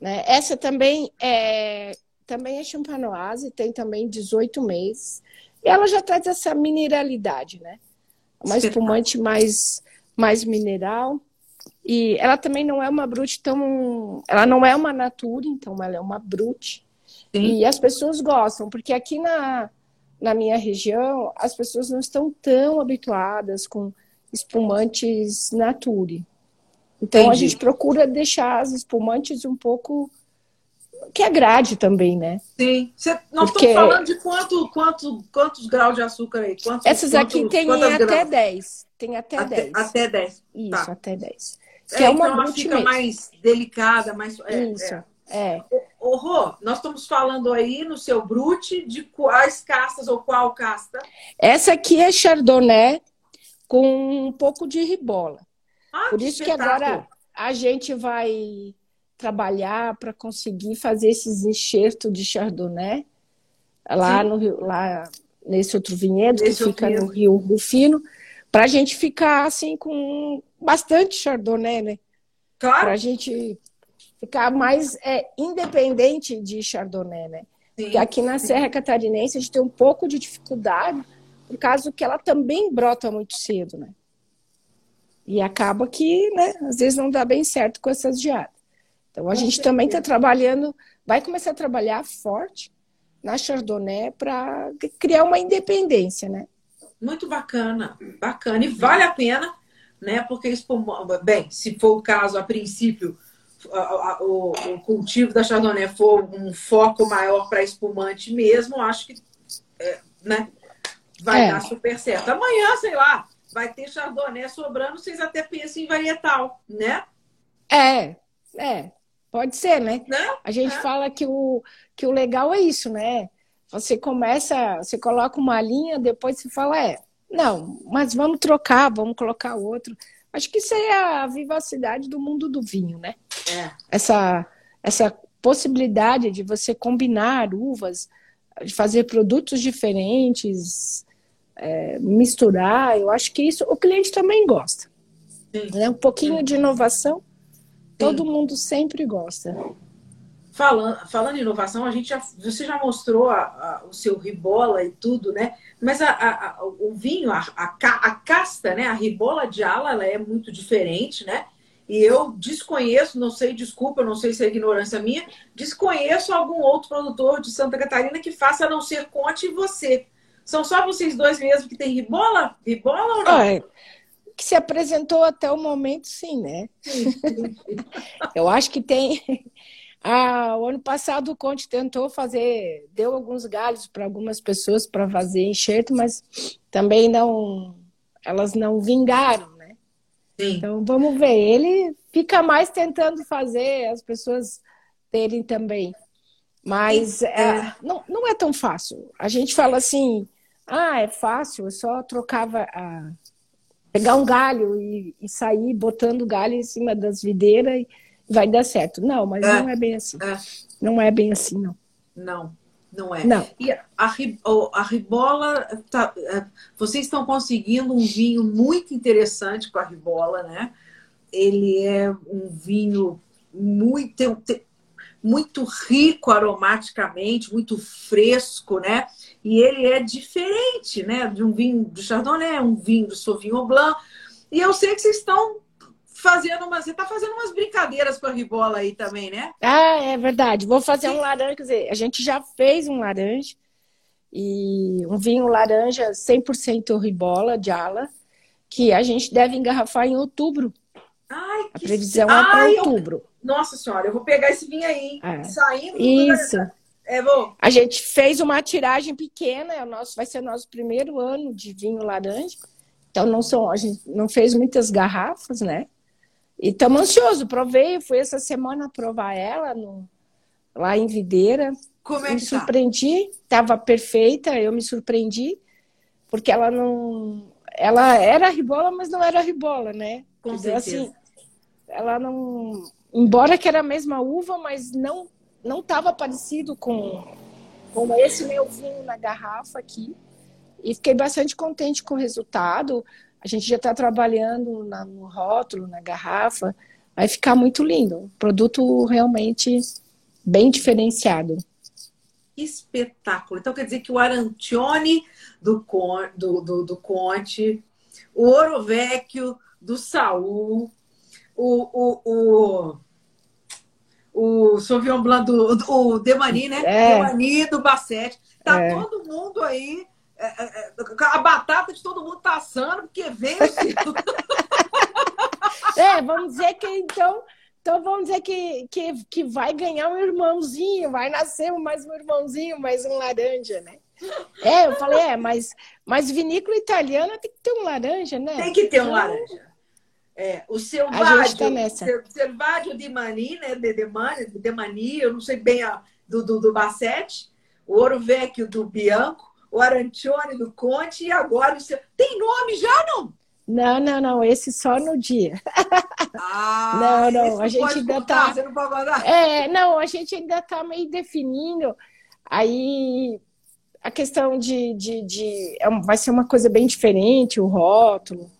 né? Essa também é também é champanoise, tem também 18 meses. E ela já traz essa mineralidade, né? Uma espumante mais, mais mineral. E ela também não é uma brute tão. Ela não é uma natura, então ela é uma brute. Sim. E as pessoas gostam, porque aqui na, na minha região as pessoas não estão tão habituadas com espumantes nature. Então Entendi. a gente procura deixar as espumantes um pouco que agrade também, né? Sim. Cê, nós Porque... estamos falando de quanto, quanto, quantos graus de açúcar aí? Quantos, Essas quantos, aqui tem até graus? 10. Tem até, até 10. Até 10. Isso, tá. até 10. Que é, é uma então ela fica mais delicada, mais. É, Isso. É. É. Ô, Rô, nós estamos falando aí no seu brute de quais castas ou qual casta? Essa aqui é Chardonnay com um pouco de ribola. Ah, Por isso que agora a gente vai trabalhar para conseguir fazer esses enxertos de Chardonnay lá, no, lá nesse outro vinhedo que fica vinhedo. no Rio Rufino, para a gente ficar assim com bastante Chardonnay, né? Claro. Para a gente ficar mais é, independente de Chardonnay, né? Sim, Porque aqui na. Serra Catarinense a gente tem um pouco de dificuldade, por causa que ela também brota muito cedo, né? E acaba que, né, às vezes não dá bem certo com essas geadas. Então, a gente também está trabalhando, vai começar a trabalhar forte na Chardonnay para criar uma independência, né? Muito bacana, bacana. E vale a pena, né? Porque bem, se for o caso, a princípio, o, o cultivo da Chardonnay for um foco maior para espumante mesmo, acho que é, né, vai é. dar super certo. Amanhã, sei lá, vai ter Chardonnay sobrando, vocês até pensam em varietal, né? É, é. Pode ser, né? Não? A gente é. fala que o, que o legal é isso, né? Você começa, você coloca uma linha, depois você fala, é, não, mas vamos trocar, vamos colocar outro. Acho que isso é a vivacidade do mundo do vinho, né? É. Essa, essa possibilidade de você combinar uvas, de fazer produtos diferentes, é, misturar, eu acho que isso o cliente também gosta. Né? Um pouquinho de inovação Todo mundo sempre gosta. Falando, falando em inovação, a gente já, você já mostrou a, a, o seu ribola e tudo, né? Mas a, o vinho, a, a, casta, né? A ribola de ala, ela é muito diferente, né? E eu desconheço, não sei, desculpa, não sei se é ignorância minha, desconheço algum outro produtor de Santa Catarina que faça a não ser Conte e você. São só vocês dois mesmo que tem ribola? Ribola ou não? Ah, que se apresentou até o momento, sim, né? Eu acho que tem. Ah, o ano passado o Conte tentou fazer, deu alguns galhos para algumas pessoas para fazer enxerto, mas também não, elas não vingaram, né? Sim. Então vamos ver. Ele fica mais tentando fazer as pessoas terem também, mas é, é, não, não é tão fácil. A gente fala assim, ah, é fácil, eu só trocava a pegar um galho e, e sair botando galho em cima das videiras e vai dar certo. Não, mas é, não é bem assim. É. Não é bem assim, não. Não, não é. Não. E a, a ribola, tá, é, vocês estão conseguindo um vinho muito interessante com a ribola, né? Ele é um vinho muito, muito rico aromaticamente, muito fresco, né? E ele é diferente, né? De um vinho de Chardonnay, um vinho de Sauvignon Blanc. E eu sei que vocês estão fazendo umas. Você está fazendo umas brincadeiras com a ribola aí também, né? Ah, é verdade. Vou fazer Sim. um laranja, quer dizer, a gente já fez um laranja e um vinho laranja 100% ribola de ala, que a gente deve engarrafar em outubro. Ai, a previsão é para outubro. Eu... Nossa senhora, eu vou pegar esse vinho aí, é. saindo. Isso. É bom. A gente fez uma tiragem pequena, é o nosso, vai ser o nosso primeiro ano de vinho laranja. Então não são, a gente não fez muitas garrafas, né? E estamos ansiosos, provei, fui essa semana provar ela no, lá em Videira. Como é me que tá? surpreendi, estava perfeita, eu me surpreendi. porque ela não. Ela era ribola, mas não era ribola, né? Com certeza. Assim, ela não. Embora que era a mesma uva, mas não não estava parecido com, com esse meu vinho na garrafa aqui. E fiquei bastante contente com o resultado. A gente já está trabalhando na- no rótulo, na garrafa. Vai ficar muito lindo. Produto realmente bem diferenciado. Que espetáculo. Então quer dizer que o Arantione do, do, do, do Conte, o Ouro Vecchio do Saul, o, o, o, o Sauvignon Blanc do, do o Demani, né? É. Demani do Bassetti. Tá É. todo mundo aí. É, é, é, a batata de todo mundo tá assando, porque veio o. É, vamos dizer que então. Então vamos dizer que, que, que vai ganhar um irmãozinho, vai nascer mais um irmãozinho, mais um laranja, né? É, eu falei, é, mas, mas vinícola italiana tem que ter um laranja, né? Tem que ter um Então, laranja. É, o Selvaggio, tá nessa. Sel- Selvaggio de Mani, né? De, de, Mani, de Mani, eu não sei bem a, do, do, do Bassetti, o Ouro Vecchio do Bianco, o Arancione do Conte e agora o seu. Tem nome já, não? Não, não, não, esse só no dia. Ah, Não, não, a gente pode ainda contar, tá- Você não pode? É, não, a gente ainda está meio definindo. Aí a questão de, de, de- é vai ser uma coisa bem diferente, o rótulo.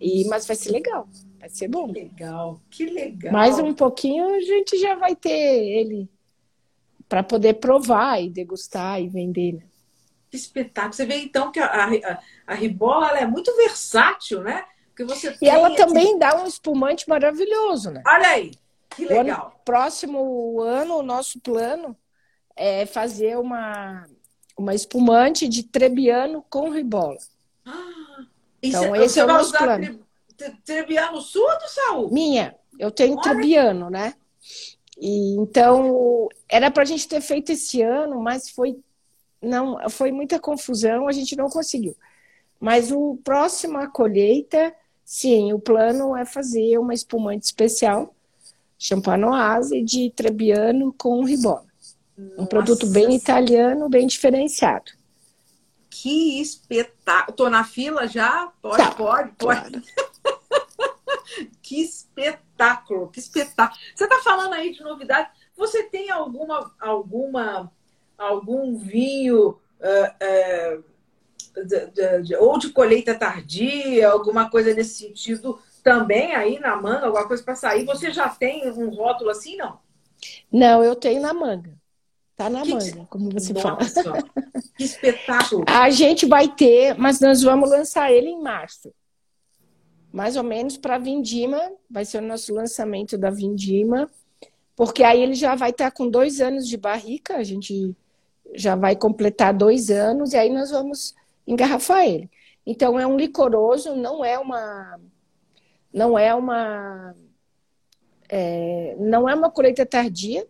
E, mas vai ser legal, vai ser bom. Que legal, que legal. Mais um pouquinho a gente já vai ter ele para poder provar e degustar e vender. né? Que espetáculo. Você vê então que a, a, a ribola é muito versátil, né? Porque você E ela tem, assim, também dá um espumante maravilhoso, né? Olha aí, que O ano- legal. próximo ano, o nosso plano é fazer uma, uma espumante de Trebbiano com ribola. Ah, Então, esse é o nosso usar plano. tre- tre- Trebiano Sul ou do Saúl? Minha, eu tenho Olha. Trebbiano, né? E, então, era para a gente ter feito esse ano, mas foi, não, foi muita confusão, a gente não conseguiu. Mas o próximo a colheita, sim, o plano é fazer uma espumante especial, champanoise de Trebbiano com ribola. Um produto Nossa, bem italiano, bem diferenciado. Que espetáculo. Tô na fila já? Pode, Tá, pode, pode. que espetáculo, que espetáculo. Você está falando aí de novidade. Você tem alguma, alguma, algum vinho eh, eh, de- de- de- ou de colheita tardia, alguma coisa nesse sentido também aí na manga, alguma coisa para sair? Você já tem um rótulo assim, não? Não, eu tenho na manga. Tá na Que- manga, como você fala. Nossa, que espetáculo. A gente vai ter, mas nós vamos lançar ele em março. Mais ou menos para Vindima, vai ser o nosso lançamento da Vindima, porque aí ele já vai estar com dois anos de barrica, a gente já vai completar dois anos, e aí nós vamos engarrafar ele. Então é um licoroso, não é uma. Não é uma. é, não é uma colheita tardia,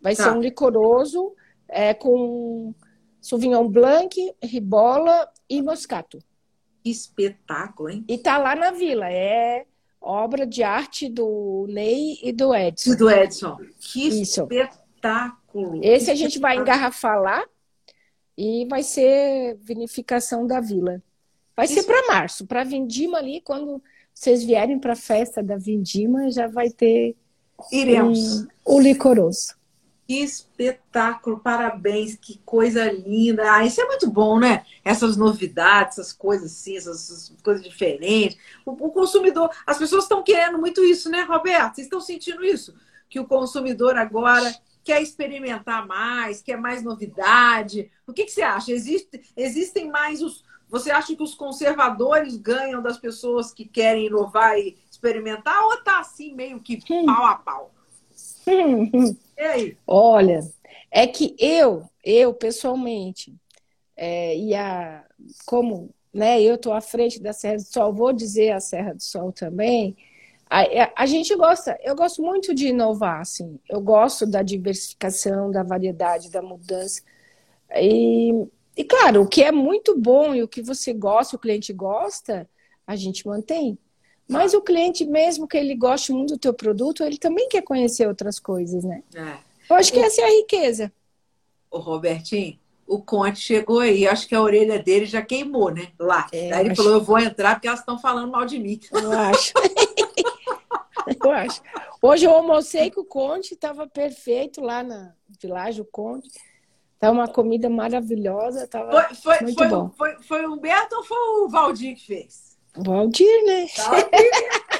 vai Tá. ser um licoroso é, com Sauvignon Blanc, Ribola e Moscato. Que espetáculo, hein? E tá lá na vila, é obra de arte do Ney e do Edson. Do Edson. Que Isso. espetáculo. Esse a gente vai engarrafar lá e vai ser vinificação da vila. Vai ser Isso. para março, para Vindima ali, quando vocês vierem para a festa da Vindima, já vai ter Iremos. um, o licoroso. Que espetáculo, parabéns, que coisa linda. Ah, isso é muito bom, né? Essas novidades, essas coisas assim, essas, essas coisas diferentes. O, o consumidor, as pessoas estão querendo muito isso, né, Roberto? Vocês estão sentindo isso? Que o consumidor agora quer experimentar mais, quer mais novidade. O que, que você acha? Existe, existem mais os. Você acha que os conservadores ganham das pessoas que querem inovar e experimentar, ou tá assim meio que pau a pau? E aí? Olha, é que eu, eu pessoalmente, é, e a, como né, eu estou à frente da Serra do Sol, vou dizer a Serra do Sol também, a, a- a gente gosta, eu gosto muito de inovar, assim, eu gosto da diversificação, da variedade, da mudança. E, e claro, o que é muito bom e o que você gosta, o cliente gosta, a gente mantém. Mas o cliente, mesmo que ele goste muito do teu produto, ele também quer conhecer outras coisas, né? É. Eu acho que essa é a riqueza. Ô, Robertinho, o Conte chegou aí, acho que a orelha dele já queimou, né? Lá. É, Aí ele acho- falou: eu vou entrar porque elas estão falando mal de mim. Eu acho. Eu acho. Hoje eu almocei com o Conte, estava perfeito lá na Világio Conte. Tava uma comida maravilhosa, tava Foi, foi, Muito foi, bom. foi, foi o Humberto ou foi o Valdir que fez? Valdir, né? Tá?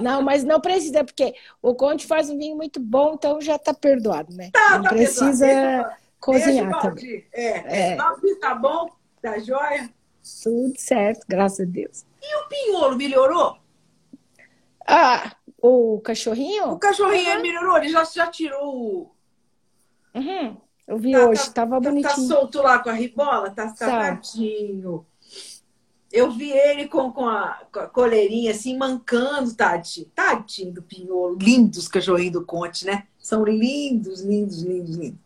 Não, mas não precisa, porque o Conte faz um vinho muito bom, então já está perdoado, né? Tá, não tá precisa perdoado. cozinhar Deixa o também. É, é. É. Valdir tá bom? Tá jóia? Tudo certo, graças a Deus. E o pinholo melhorou? Ah, o O cachorrinho? cachorrinho Uhum. melhorou? Ele já, já tirou o. Uhum, eu vi Tá- hoje, tá- estava Tá, tá bonitinho. solto lá com a ribola? Tá, tá Tá. Eu vi ele com, com, a, com a coleirinha assim, mancando, tadinho. Tadinho do pinholo. Lindos cachorrinhos do Conte, né? São lindos, lindos, lindos, lindos.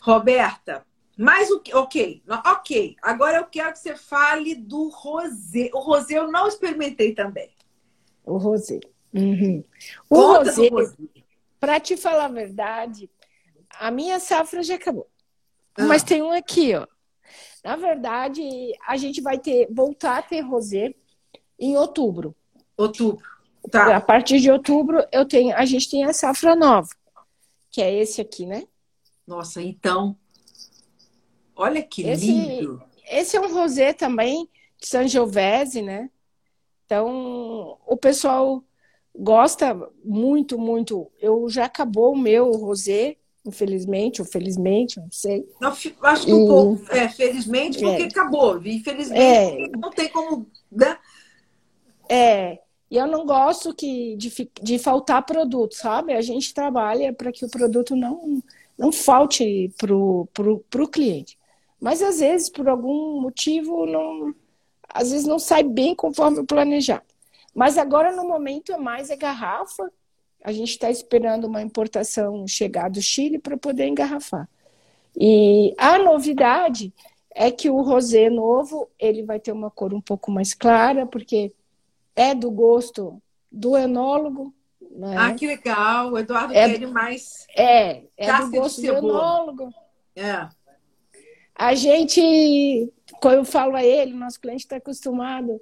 Roberta, mais o que? Ok, ok. Agora eu quero que você fale do rosé. O rosé eu não experimentei também. O rosé. Uhum. O Conta rosé, rosé. para te falar a verdade, a minha safra já acabou. Ah. Mas tem um aqui, ó. Na verdade, a gente vai ter voltar a ter rosé em outubro. Outubro. Tá. A partir de outubro, eu tenho, a gente tem a safra nova, que é esse aqui, né? Nossa, então. Olha que lindo. Esse é um rosé também de Sangiovese, né? Então, o pessoal gosta muito, muito. Eu já acabou o meu rosé, infelizmente, ou felizmente, não sei. Não, acho que um E- pouco, é, felizmente, porque É. acabou. Infelizmente, É. não tem como. Né? É, e eu não gosto que, de, de faltar produto, sabe? A gente trabalha para que o produto não, não falte pro, pro cliente. Mas às vezes, por algum motivo, não, às vezes não sai bem conforme o planejado. Mas agora, no momento, é mais é garrafa. A gente está esperando uma importação chegar do Chile para poder engarrafar. E a novidade é que o rosé novo, ele vai ter uma cor um pouco mais clara, porque é do gosto do enólogo, né? Ah, que legal. O Eduardo É. quer mais. É, é do gosto do enólogo. É. A gente, quando eu falo a ele, nosso cliente está acostumado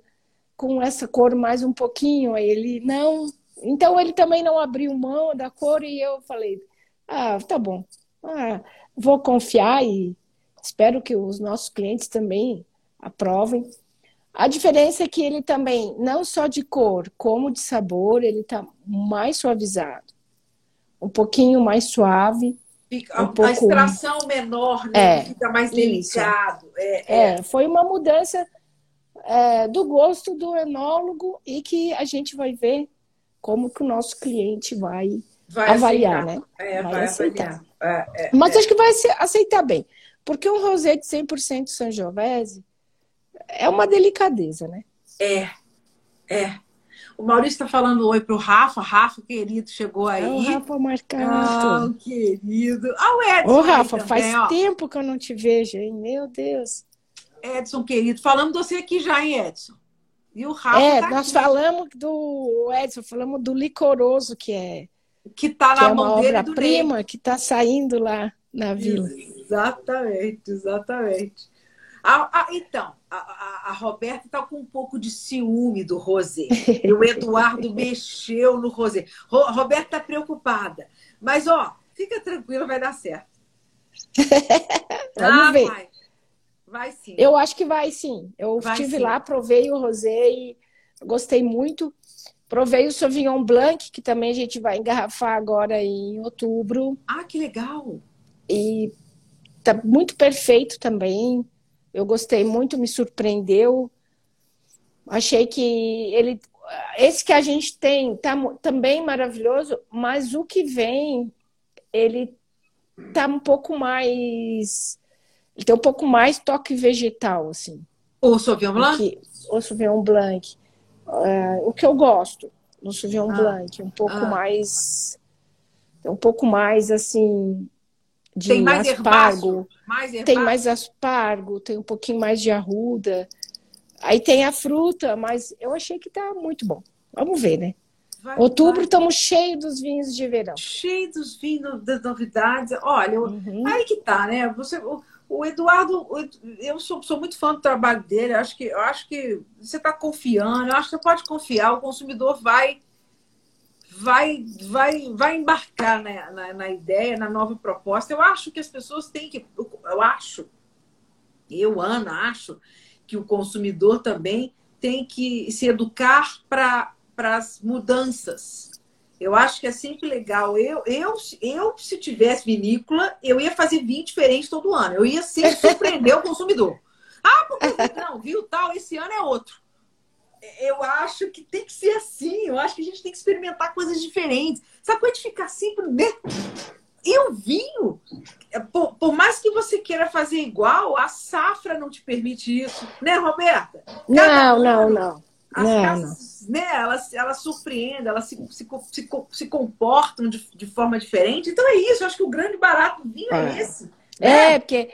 com essa cor mais um pouquinho, ele não. Então ele também não abriu mão da cor e eu falei, ah, tá bom, Ah, vou confiar e espero que os nossos clientes também aprovem. A diferença é que ele também, não só de cor, como de sabor, ele está mais suavizado, um pouquinho mais suave. Fica, Um a- pouco- A extração menor, né? É, Fica mais delicado. É, é. É, foi uma mudança é, do gosto do enólogo e que a gente vai ver como que o nosso cliente vai Vai avaliar, aceitar. né? É, Vai vai, aceitar. avaliar. É, é. Mas acho que vai aceitar bem, porque um rosé de 100% Sangiovese é uma delicadeza, né? É, é. O Maurício está falando oi pro Rafa. Rafa, querido, chegou aí. É o Rafa Ah, Marcato. querido. Ah, o Edson. Ô, Rafa, também, faz ó. tempo que eu não te vejo, hein? Meu Deus. Edson, querido. Falamos de você aqui já, hein, Edson? E o Rafa É, tá nós aqui, falamos do Edson, falamos do licoroso, que é, que tá que na é mão dele do Ney. obra-prima que está saindo lá na vila. Exatamente, exatamente. Ah, ah, então, a, a- a Roberta está com um pouco de ciúme do Rosé. E o Eduardo mexeu no Rosé. Ro, a Roberta está preocupada. Mas, ó, fica tranquila, vai dar certo. Vamos Ah, ver. Vai. vai sim. Eu acho que vai sim. Eu Vai estive sim. lá, provei o rosé e gostei muito. Provei o Sauvignon Blanc, que também a gente vai engarrafar agora em outubro. Ah, que legal. E tá muito perfeito também. Eu gostei muito, me surpreendeu. Achei que ele. Esse que a gente tem tá também maravilhoso, mas o que vem, ele tá um pouco mais. Ele tem um pouco mais toque vegetal, assim. O Sauvignon Blanc? que o Sauvignon Blanc. É, o que eu gosto do Sauvignon Ah, Blanc, um pouco ah. mais. Um pouco mais assim. De Tem mais aspargo. herbáceo? Mais Tem mais aspargo, tem um pouquinho mais de arruda. Aí tem a fruta, mas eu achei que tá muito bom. Vamos ver, né? Vai, Outubro estamos cheios dos vinhos de verão. Cheio dos vinhos, das novidades. Olha, uhum. aí que tá, né? Você, o, o Eduardo, eu sou, sou, muito fã do trabalho dele. Eu acho que, eu acho que você está confiando. Eu acho que você pode confiar. O consumidor vai, vai, vai, vai embarcar na, na, na ideia, na nova proposta. Eu acho que as pessoas têm que, eu acho, eu Ana acho que o consumidor também tem que se educar para as mudanças. Eu acho que é sempre legal. Eu, eu, eu, se tivesse vinícola, eu ia fazer vinho diferente todo ano. Eu ia sempre surpreender o consumidor. Ah, porque não, viu tal, esse ano é outro. Eu acho que tem que ser assim. Eu acho que a gente tem que experimentar coisas diferentes. Sabe quando a gente ficar sempre. Né? E o vinho, por, por, mais que você queira fazer igual, a safra não te permite isso. Né, Roberta? Cada não, não, não. As não, casas, não. né, elas, elas surpreendem, elas se, se, se, se comportam de, de, forma diferente. Então é isso, eu acho que o grande barato do vinho é, é esse. Né? É, porque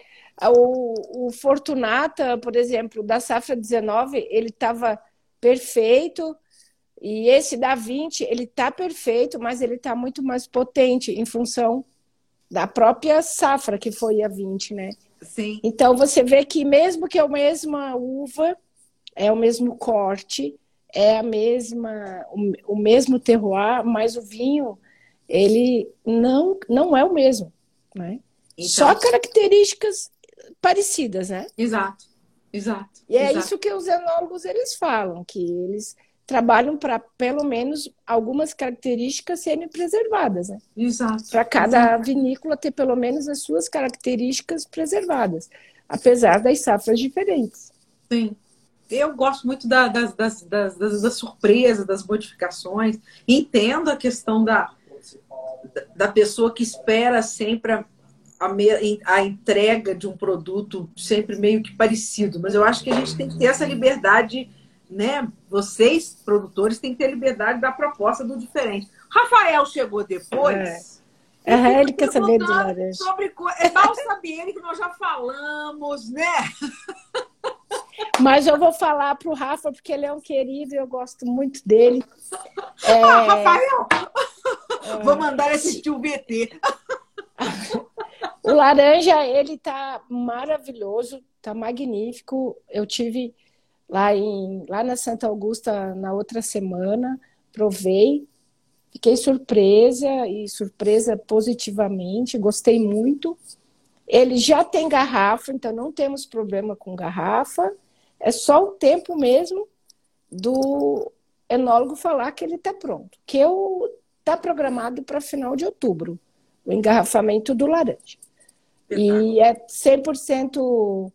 o, o Fortunata, por exemplo, da safra 19, ele estava perfeito. E esse da 20, ele está perfeito, mas ele está muito mais potente em função da própria safra que foi a 20, né? Sim. Então você vê que mesmo que é a mesma uva, é o mesmo corte, é a mesma, o, o mesmo terroir, mas o vinho ele não, não é o mesmo, né? Então, Só características parecidas, né? Exato, exato. E é exato. isso que os enólogos eles falam, que eles trabalham para pelo menos algumas características serem preservadas, né? Exato. Para cada exato. vinícola ter pelo menos as suas características preservadas, apesar das safras diferentes. Sim eu gosto muito da, das, das, das, das, surpresas, das modificações. Entendo a questão da, da pessoa que espera sempre a, a, a, entrega de um produto sempre meio que parecido, mas eu acho que a gente tem que ter essa liberdade, né? Vocês, produtores, têm que ter liberdade da proposta do diferente. Rafael chegou depois. É. Uhum, ele quer saber do laranja. Sobre... É mal saber ele que nós já falamos, né? Mas eu vou falar para o Rafa, porque ele é um querido e eu gosto muito dele. É... Ah, Rafael! É... Vou mandar assistir o BT. o laranja, ele tá maravilhoso, tá magnífico. Eu tive lá, em, lá na Santa Augusta na outra semana, provei, fiquei surpresa e surpresa positivamente, gostei muito. Ele já tem garrafa, então não temos problema com garrafa. É só o tempo mesmo do enólogo falar que ele está pronto. Que eu está programado para final de outubro, o engarrafamento do laranja. E é 100%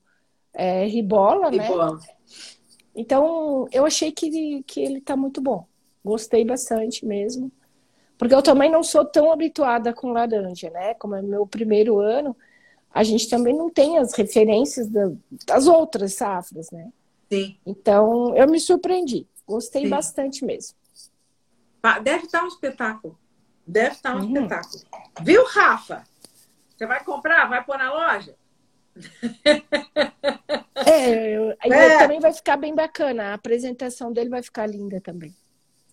é, ribola, né? ribola, né? Então, eu achei que, que ele está muito bom. Gostei bastante mesmo. Porque eu também não sou tão habituada com laranja, né? Como é meu primeiro ano, a gente também não tem as referências da, das outras safras, né? Sim. Então, eu me surpreendi. Gostei Sim. bastante mesmo. Deve estar um espetáculo. Deve estar um uhum. espetáculo. Viu, Rafa? Você vai comprar? Vai pôr na loja? É, eu, é. também vai ficar bem bacana. A apresentação dele vai ficar linda também.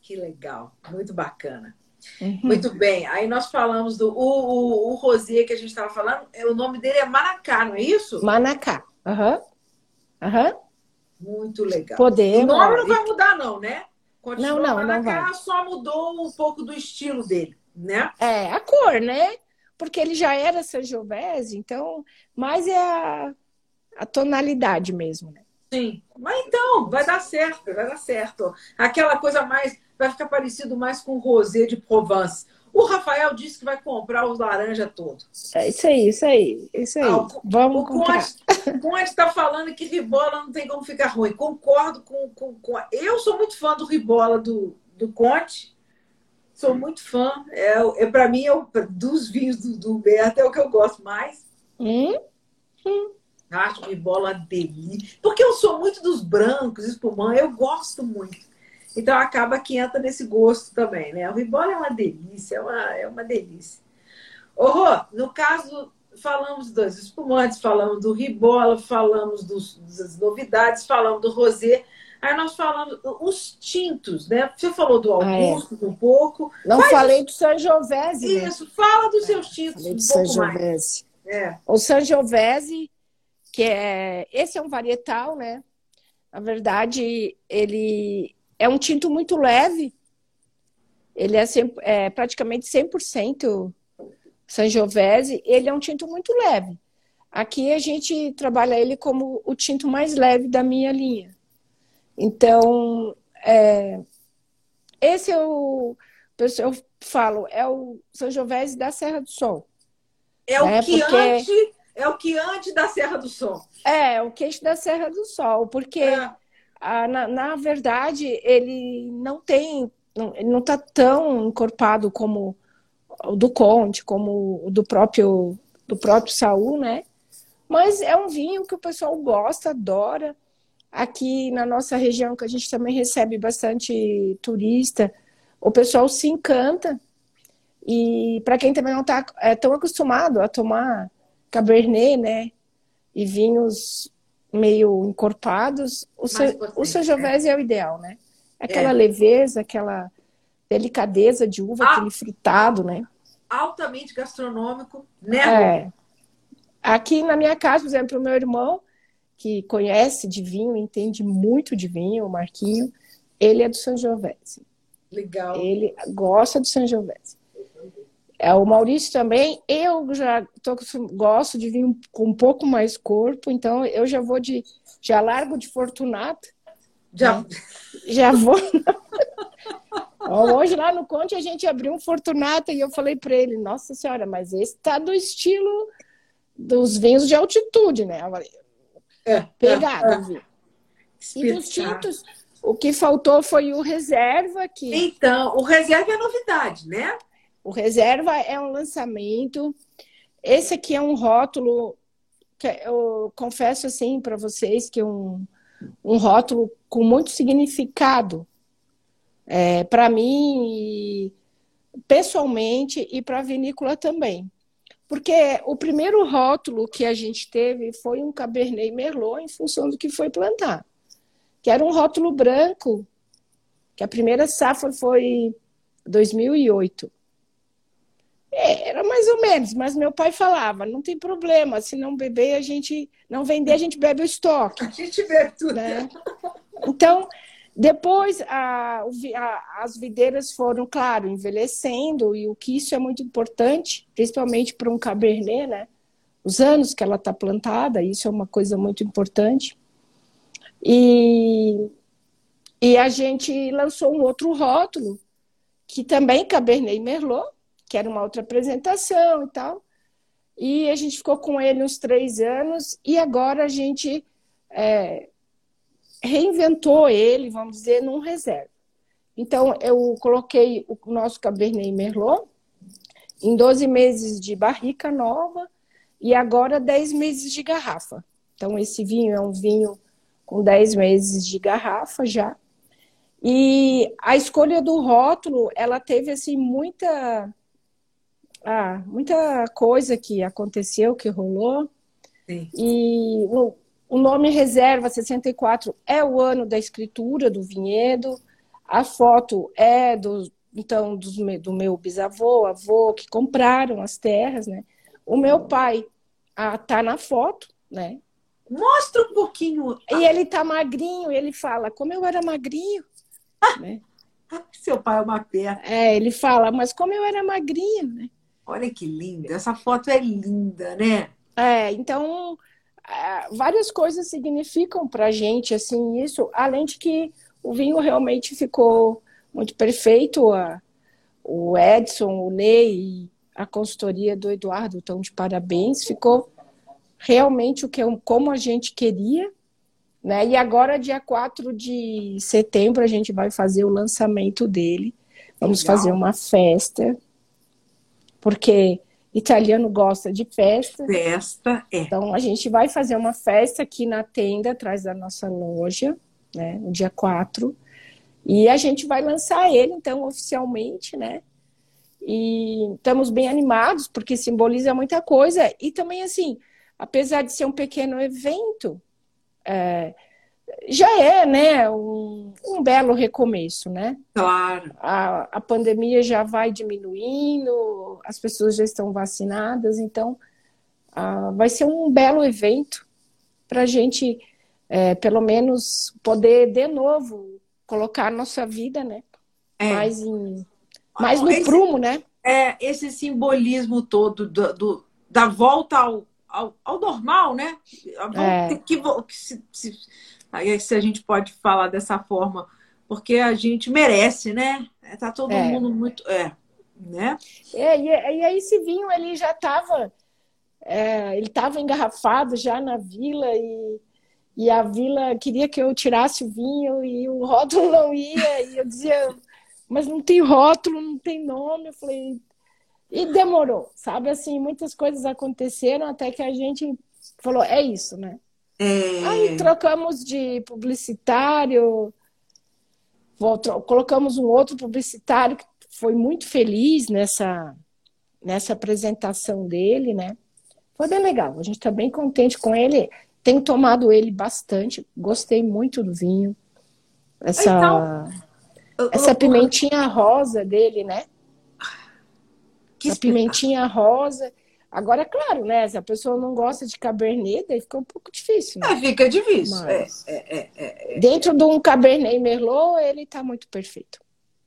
Que legal, muito bacana. Uhum. Muito bem. Aí nós falamos do o, o, o Rosier que a gente estava falando. É, o nome dele é Manacá, não é isso? Manacá. Aham. Uhum. Uhum. Muito legal. Podemos. O nome não vai mudar, não, né? Continua não, não, Manacá, não vai. só mudou um pouco do estilo dele, né? É, a cor, né? Porque ele já era Sangiovese, então, mais é a, a tonalidade mesmo, né? Sim. Mas então, vai dar certo, vai dar certo. Aquela coisa mais vai ficar parecido mais com o rosé de Provence. O Rafael disse que vai comprar os laranja todo. É isso aí, isso aí, isso aí. Ah, Vamos o comprar. O Conte está falando que Ribola não tem como ficar ruim. Concordo com, com, com... Eu sou muito fã do Ribola do, do Conte. Sou muito fã. É, é para mim, é o, dos vinhos do, do Humberto, é o que eu gosto mais. Hum? Hum. Acho Ribola delícia. Porque eu sou muito dos brancos, espumã, eu gosto muito. Então acaba que entra nesse gosto também, né? O ribola é uma delícia, é uma, é uma delícia. Ô, Rô, no caso, falamos dos espumantes, falamos do ribola, falamos dos, das novidades, falamos do rosé. Aí nós falamos os tintos, né? Você falou do Augusto ah, é. um pouco. Não Faz falei do Sangiovese. Né? Isso, fala dos seus tintos falei um do Sangiovese. É. O Sangiovese, que é esse é um varietal, né? Na verdade, ele é um tinto muito leve. Ele é, 100, é praticamente 100% Sangiovese. Ele é um tinto muito leve. Aqui a gente trabalha ele como o tinto mais leve da minha linha. Então, é, esse é o, eu falo, é o Sangiovese da Serra do Sol. É o né? que porque... antes é o que antes da Serra do Sol. É, o queixo da Serra do Sol, porque é. a, na, na, verdade ele não tem, não, ele não está tão encorpado como o do Conte, como o do próprio do próprio Saul, né? Mas é um vinho que o pessoal gosta, adora. Aqui na nossa região, que a gente também recebe bastante turista, o pessoal se encanta. E para quem também não está é, tão acostumado a tomar Cabernet, né? E vinhos meio encorpados, o, seu, o Sangiovese é. é o ideal, né? Aquela é. leveza, aquela delicadeza de uva, ah, aquele fritado, né? Altamente gastronômico, né? É. Aqui na minha casa, por exemplo, o meu irmão, que conhece de vinho, entende muito de vinho, o Marquinho, ele é do Sangiovese. Legal. Ele gosta do Sangiovese. É, o Maurício também, eu já tô, gosto de vir com um pouco mais corpo, então eu já vou de. Já largo de Fortunato. Já, né? já vou. Hoje lá no Conte a gente abriu um Fortunato e eu falei para ele: Nossa Senhora, mas esse tá do estilo dos vinhos de altitude, né? Falei, é, Pegado, é, é. E dos tintos, o que faltou foi o reserva que. Então, o reserva é novidade, né? O reserva é um lançamento. Esse aqui é um rótulo que eu confesso assim para vocês que é um, um rótulo com muito significado é, para mim pessoalmente e para a vinícola também. Porque o primeiro rótulo que a gente teve foi um Cabernet Merlot em função do que foi plantar. Que era um rótulo branco, que a primeira safra foi 2008. É, era mais ou menos, mas meu pai falava, não tem problema, se não beber, a gente não vender, a gente bebe o estoque. A gente bebe tudo. Né? Então, depois a, a, as videiras foram, claro, envelhecendo, e o que isso é muito importante, principalmente para um cabernet, né? Os anos que ela está plantada, isso é uma coisa muito importante. E, e a gente lançou um outro rótulo, que também Cabernet Merlot, que era uma outra apresentação e tal. E a gente ficou com ele uns três anos e agora a gente é, reinventou ele, vamos dizer, num reserva. Então, eu coloquei o nosso Cabernet Merlot em 12 meses de barrica nova e agora 10 meses de garrafa. Então, esse vinho é um vinho com 10 meses de garrafa já. E a escolha do rótulo, ela teve assim muita ah, muita coisa que aconteceu, que rolou. Sim. E o nome Reserva 64 é o ano da escritura do vinhedo. A foto é do, então do, do meu bisavô, avô, que compraram as terras, né? O meu pai ah, tá na foto, né? Mostra um pouquinho. E ele tá magrinho, ele fala, como eu era magrinho, né? Seu pai é uma perna. É, ele fala, mas como eu era magrinho, né? Olha que linda, essa foto é linda, né? É, então várias coisas significam para a gente assim isso, além de que o vinho realmente ficou muito perfeito. A, o Edson, o Ney, a consultoria do Eduardo estão de parabéns. Ficou realmente o que como a gente queria. Né? E agora, dia 4 de setembro, a gente vai fazer o lançamento dele. Vamos Legal. fazer uma festa porque italiano gosta de festa. Festa, é. Então a gente vai fazer uma festa aqui na tenda, atrás da nossa loja, né, no dia 4. E a gente vai lançar ele, então, oficialmente, né? E estamos bem animados, porque simboliza muita coisa. E também, assim, apesar de ser um pequeno evento, é, já é, né, um, um belo recomeço, né? Claro. A, a pandemia já vai diminuindo, as pessoas já estão vacinadas, então uh, vai ser um belo evento para a gente, é, pelo menos, poder de novo colocar a nossa vida, né? É. Mais, em, mais no esse, prumo, né? É, esse simbolismo todo do, do da volta ao, ao, ao, normal, né? A volta é. que, que se, se, Aí se a gente pode falar dessa forma, porque a gente merece, né? É, tá todo é. mundo muito. É, né? É, e, e aí esse vinho ele já estava. É, ele estava engarrafado já na vila e, e a vila queria que eu tirasse o vinho e o rótulo não ia. E eu dizia, mas não tem rótulo, não tem nome. Eu falei. E demorou, sabe? Assim, muitas coisas aconteceram até que a gente falou: é isso, né? É... Aí trocamos de publicitário, colocamos um outro publicitário que foi muito feliz nessa, nessa apresentação dele, né? Foi bem legal, a gente está bem contente com ele. Tenho tomado ele bastante, gostei muito do vinho. Essa, então, essa pimentinha rosa dele, né? Que essa pimentinha rosa Agora, é claro, né? Se a pessoa não gosta de cabernet, daí fica um pouco difícil. Né? É, fica difícil. Mas, é, é, é, dentro de um cabernet merlot, ele está muito perfeito.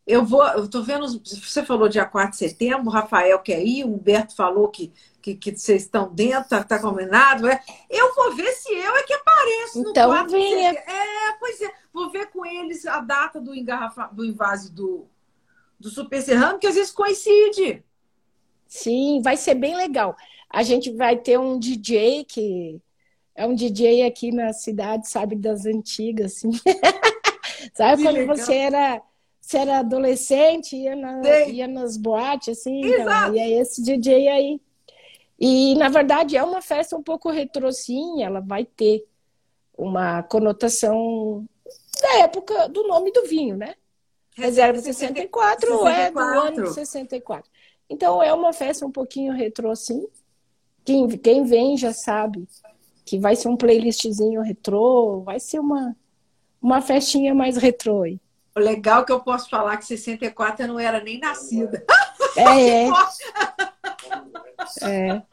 Eu vou, eu tô vendo, você falou dia 4 de setembro, o Rafael quer ir, o Humberto falou que, que, que vocês estão dentro, tá, tá combinado. É. Eu vou ver se eu é que apareço então, no 4 venha. É, pois é, vou ver com eles a data do, engarrafa, do invase do, do Super Serrano, que às vezes coincide. Sim, vai ser bem legal. A gente vai ter um DJ que é um DJ aqui na cidade, sabe, das antigas, assim. sabe que quando legal. você era, você era adolescente, ia, na, ia nas boates, assim, então, e é esse DJ aí. E, na verdade, é uma festa um pouco retrô, sim, ela vai ter uma conotação da época do nome do vinho, né? Reserva 64, 64 é do ano 64. Então é uma festa um pouquinho retrô, sim. Quem, quem vem já sabe que vai ser um playlistzinho retrô, vai ser uma, uma festinha mais retrô. Aí. O legal é que eu posso falar que 64 eu não era nem nascida. É. é.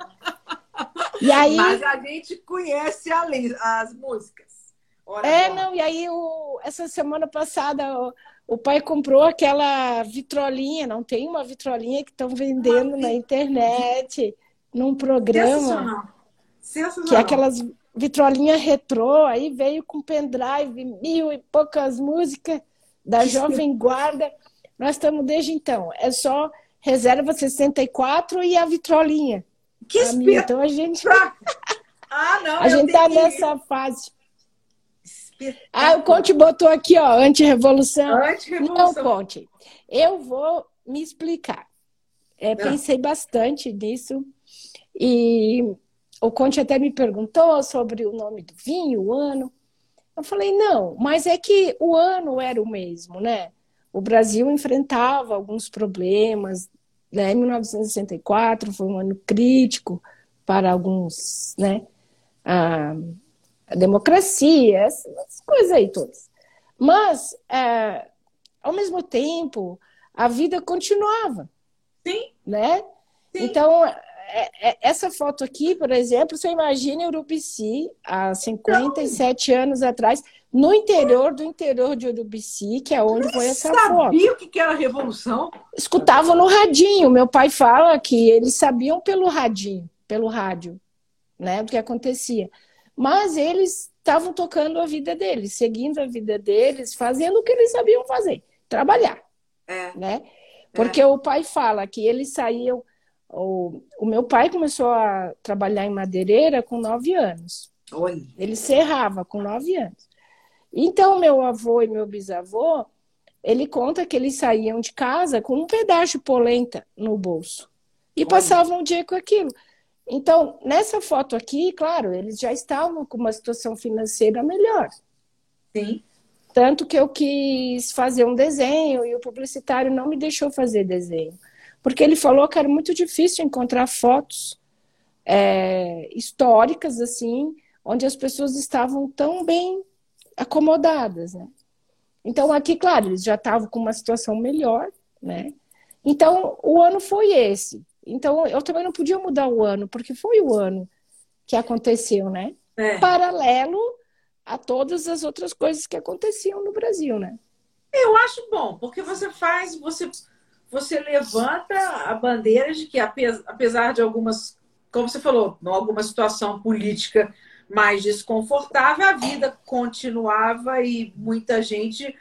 E aí... Mas a gente conhece as músicas. Ora é, não, e aí o, essa semana passada o, pai comprou aquela vitrolinha, não tem uma vitrolinha que estão vendendo na internet, num programa. Sensacional. Sensacional. Que é aquelas vitrolinhas retrô, aí veio com pendrive, mil e poucas músicas da Jovem Guarda. Nós estamos desde então. É só reserva 64 e a vitrolinha. Que minha. Então a gente. ah, não, a gente está nessa fase. Ah, o Conte botou aqui, ó, anti-revolução. Não, Conte, eu vou me explicar. É, pensei bastante nisso e o Conte até me perguntou sobre o nome do vinho, o ano. Eu falei, não, mas é que o ano era o mesmo, né? O Brasil enfrentava alguns problemas, né? 1964 foi um ano crítico para alguns, né? Ah, a democracia, essas coisas aí todas. Mas, é, ao mesmo tempo, a vida continuava. Sim. Né? Sim. Então, é, é, essa foto aqui, por exemplo, você imagina Urubici, há 57 Não. anos atrás, no interior do interior de Urubici, que é onde foi essa sabia foto. sabia o que era a revolução? Escutavam no radinho. Meu pai fala que eles sabiam pelo radinho, pelo rádio, né, do que acontecia. Mas eles estavam tocando a vida deles, seguindo a vida deles, fazendo o que eles sabiam fazer, trabalhar. É. Né? Porque é. o pai fala que eles saíam. O, o meu pai começou a trabalhar em madeireira com nove anos. Oi. Ele serrava com nove anos. Então, meu avô e meu bisavô, ele conta que eles saíam de casa com um pedaço de polenta no bolso. E passavam o dia com aquilo. Então, nessa foto aqui, claro, eles já estavam com uma situação financeira melhor. Sim. Tanto que eu quis fazer um desenho e o publicitário não me deixou fazer desenho. Porque ele falou que era muito difícil encontrar fotos é, históricas, assim, onde as pessoas estavam tão bem acomodadas, né? Então, aqui, claro, eles já estavam com uma situação melhor, né? Então, o ano foi esse. Então, eu também não podia mudar o ano, porque foi o ano que aconteceu, né? É. Paralelo a todas as outras coisas que aconteciam no Brasil, né? Eu acho bom, porque você faz, você, você levanta a bandeira de que, apesar de algumas, como você falou, alguma situação política mais desconfortável, a vida continuava e muita gente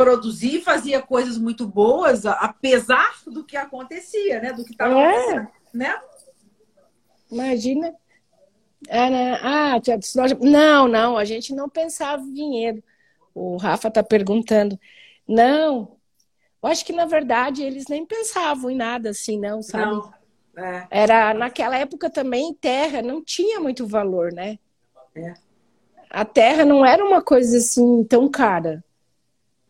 produzia e fazia coisas muito boas, apesar do que acontecia, né? Do que estava é. acontecendo, né? Imagina. É, né? Ah, não, não, a gente não pensava em dinheiro. O Rafa está perguntando. Não, eu acho que na verdade eles nem pensavam em nada assim, não, sabe? Não. É. Era naquela época também terra não tinha muito valor, né? É. A terra não era uma coisa assim tão cara,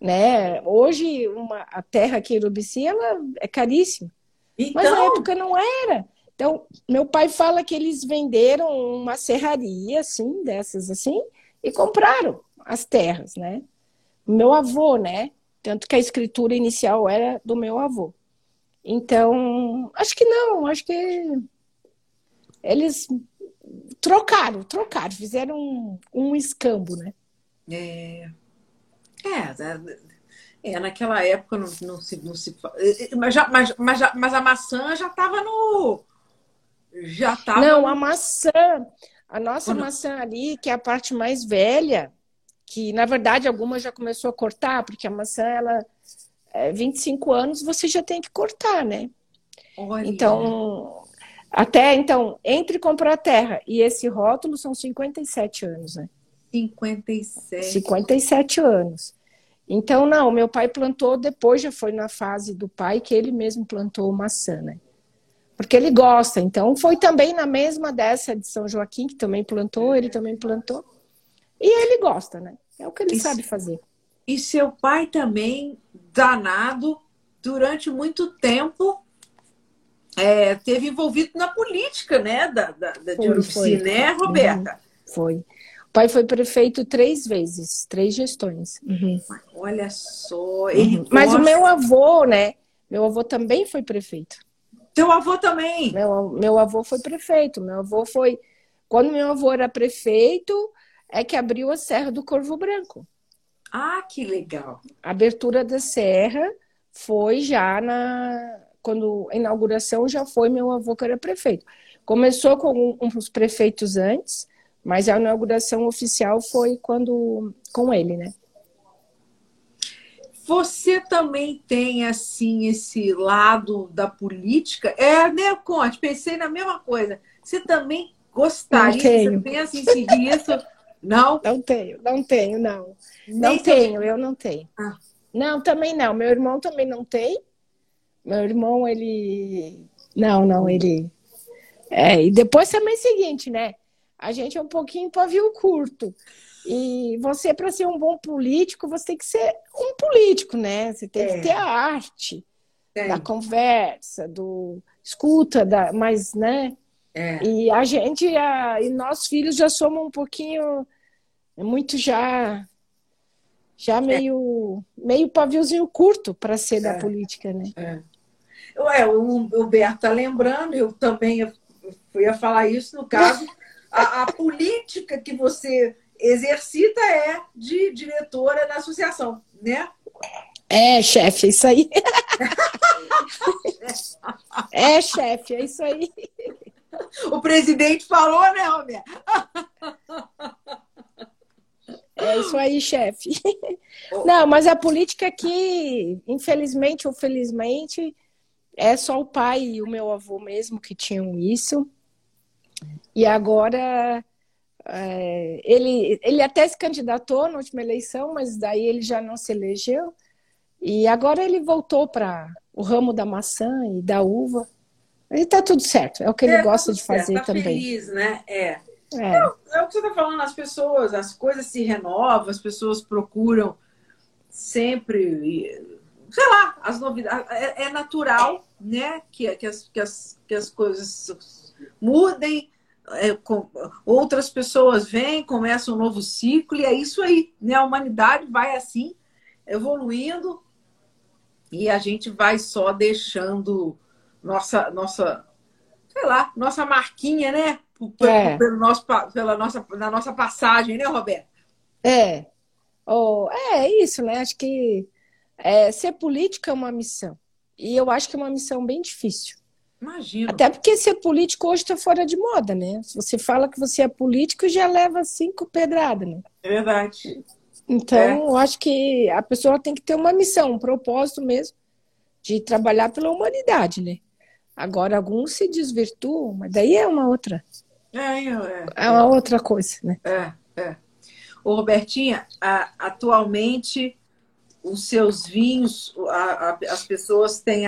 né? Hoje uma, a terra aqui em Urubici ela é caríssima, então... mas na então época não era. Então meu pai fala que eles venderam uma serraria assim dessas assim e compraram as terras, né? Meu avô, né? Tanto que a escritura inicial era do meu avô. Então, acho que não, acho que eles trocaram, trocaram, fizeram um, um escambo, né? É. É, é naquela época não, não, se, não se. Mas, já, mas, mas, já, mas a maçã já estava no. Já estava. Não, a maçã. A nossa Quando... maçã ali, que é a parte mais velha, que na verdade algumas já começou a cortar, porque a maçã, ela, é, 25 anos você já tem que cortar, né? Olha. Então, até então, entre comprar a terra e esse rótulo são 57 anos, né? 57. 57 anos. Então, não, meu pai plantou, depois já foi na fase do pai que ele mesmo plantou maçã, né? Porque ele gosta. Então, foi também na mesma dessa de São Joaquim, que também plantou, ele também plantou. E ele gosta, né? É o que ele e, sabe fazer. E seu pai também, danado, durante muito tempo, é, teve envolvido na política, né? Da, da, da foi, de Urubici, né, Roberta? Uhum, foi. O pai foi prefeito três vezes, três gestões. Uhum. Olha só. Ele uhum. Mas o meu avô, né? Meu avô também foi prefeito. Teu avô também? Meu, meu avô foi prefeito. Meu avô foi. Quando meu avô era prefeito, é que abriu a Serra do Corvo Branco. Ah, que legal! A abertura da serra foi já na. Quando a inauguração já foi meu avô que era prefeito. Começou com uns prefeitos antes, mas a inauguração oficial foi quando com ele, né? Você também tem assim esse lado da política? É, né, Conte? Pensei na mesma coisa. Você também gostaria? Você pensa em seguir isso? Não? Não tenho, não tenho, não. não tenho, eu não tenho. Ah. Não, também não. Meu irmão também não tem. Meu irmão, ele. Não, não, ele. É, e depois também é o seguinte, né? A gente é um pouquinho pavio curto. E você, para ser um bom político, você tem que ser um político, né? Você tem é. que ter a arte é. da conversa, do escuta, da, mas, né? É. E a gente, a, e nós filhos já somos um pouquinho, é muito já, já é. meio, é. meio paviozinho curto para ser é. da política, né? É. Ué, o, o Berto tá lembrando, eu também eu ia falar isso no caso, a, a política que você exercita é de diretora da associação, né? É, chefe, é isso aí. é, chefe, é isso aí. O presidente falou, né, Romero? É isso aí, chefe. Não, mas a política aqui, infelizmente ou felizmente, é só o pai e o meu avô mesmo que tinham isso. E agora é, ele, ele até se candidatou na última eleição, mas daí ele já não se elegeu. E agora ele voltou para o ramo da maçã e da uva. E tá tudo certo, é o que ele é, gosta de fazer tá também. feliz, né? É. É. é. é o que você está falando, as pessoas, as coisas se renovam, as pessoas procuram sempre, sei lá, as novidades. É, é natural, né? Que, que, as, que, as, que as coisas mudem. É, com, outras pessoas vêm, começa um novo ciclo, e é isso aí, né? A humanidade vai assim, evoluindo, e a gente vai só deixando nossa, nossa sei lá, nossa marquinha, né? É. Pelo nosso, pela nossa, na nossa passagem, né, Roberto? É. Oh, é isso, né? Acho que é, ser político é uma missão. E eu acho que é uma missão bem difícil. Imagino. Até porque ser político hoje está fora de moda, né? Se você fala que você é político, já leva cinco pedradas, né? É verdade. Então, é. eu acho que a pessoa tem que ter uma missão, um propósito mesmo, de trabalhar pela humanidade, né? Agora, alguns se desvirtuam, mas daí é uma outra. É, é, é uma outra coisa, né? É, é. Ô, Robertinha, atualmente os seus vinhos, a, a, as pessoas têm,